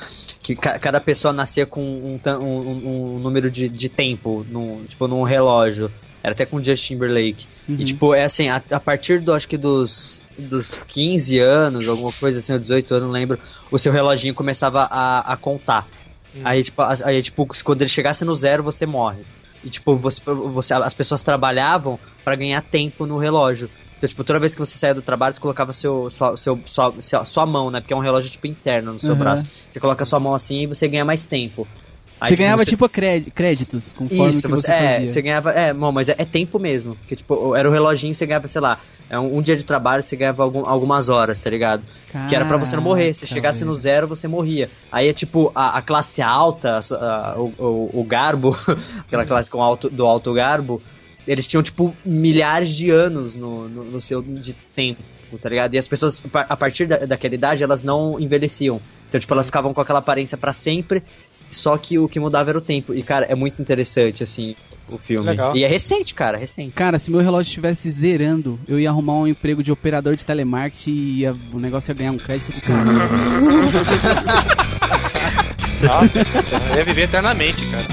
Que ca- cada pessoa nascia com um, um- um- número de, de tempo, num, tipo, num relógio. Era até com o Justin Timberlake. E tipo, é assim, a, a partir do, acho que dos, dos 15 anos, alguma coisa assim, ou 18 anos, não lembro, o seu reloginho começava a, a contar. Aí, tipo, aí, tipo, quando ele chegasse no zero, você morre. E, tipo, você, você, as pessoas trabalhavam pra ganhar tempo no relógio. Então, tipo, toda vez que você saía do trabalho, você colocava seu, sua, seu, sua, sua, sua mão, né? Porque é um relógio, tipo, interno no seu Uhum. braço. Você coloca a sua mão assim e você ganha mais tempo. Aí, Você ganhava, você- tipo, cré- créditos, conforme isso, você, você, é, fazia. você ganhava. É, bom, mas é, é tempo mesmo. Porque, tipo, era o reloginho, você ganhava, sei lá, é um, um dia de trabalho, você ganhava algum- algumas horas, tá ligado? que era pra você não morrer. Se Caraca, chegasse no zero, você morria. Aí é tipo, a, a classe alta, a- o, o, o garbo, aquela classe com alto, do alto garbo, eles tinham, tipo, milhares de anos no, no, no seu de tempo, tá ligado? E as pessoas, a partir da, daquela idade, elas não envelheciam. Então, tipo, elas ficavam com aquela aparência pra sempre, só que o que mudava era o tempo. E, cara, é muito interessante, assim, o filme. Legal. E é recente, cara, recente. Cara, se meu relógio estivesse zerando, eu ia arrumar um emprego de operador de telemarketing e ia- o negócio ia ganhar um crédito do caralho. Nossa, eu ia viver eternamente, cara.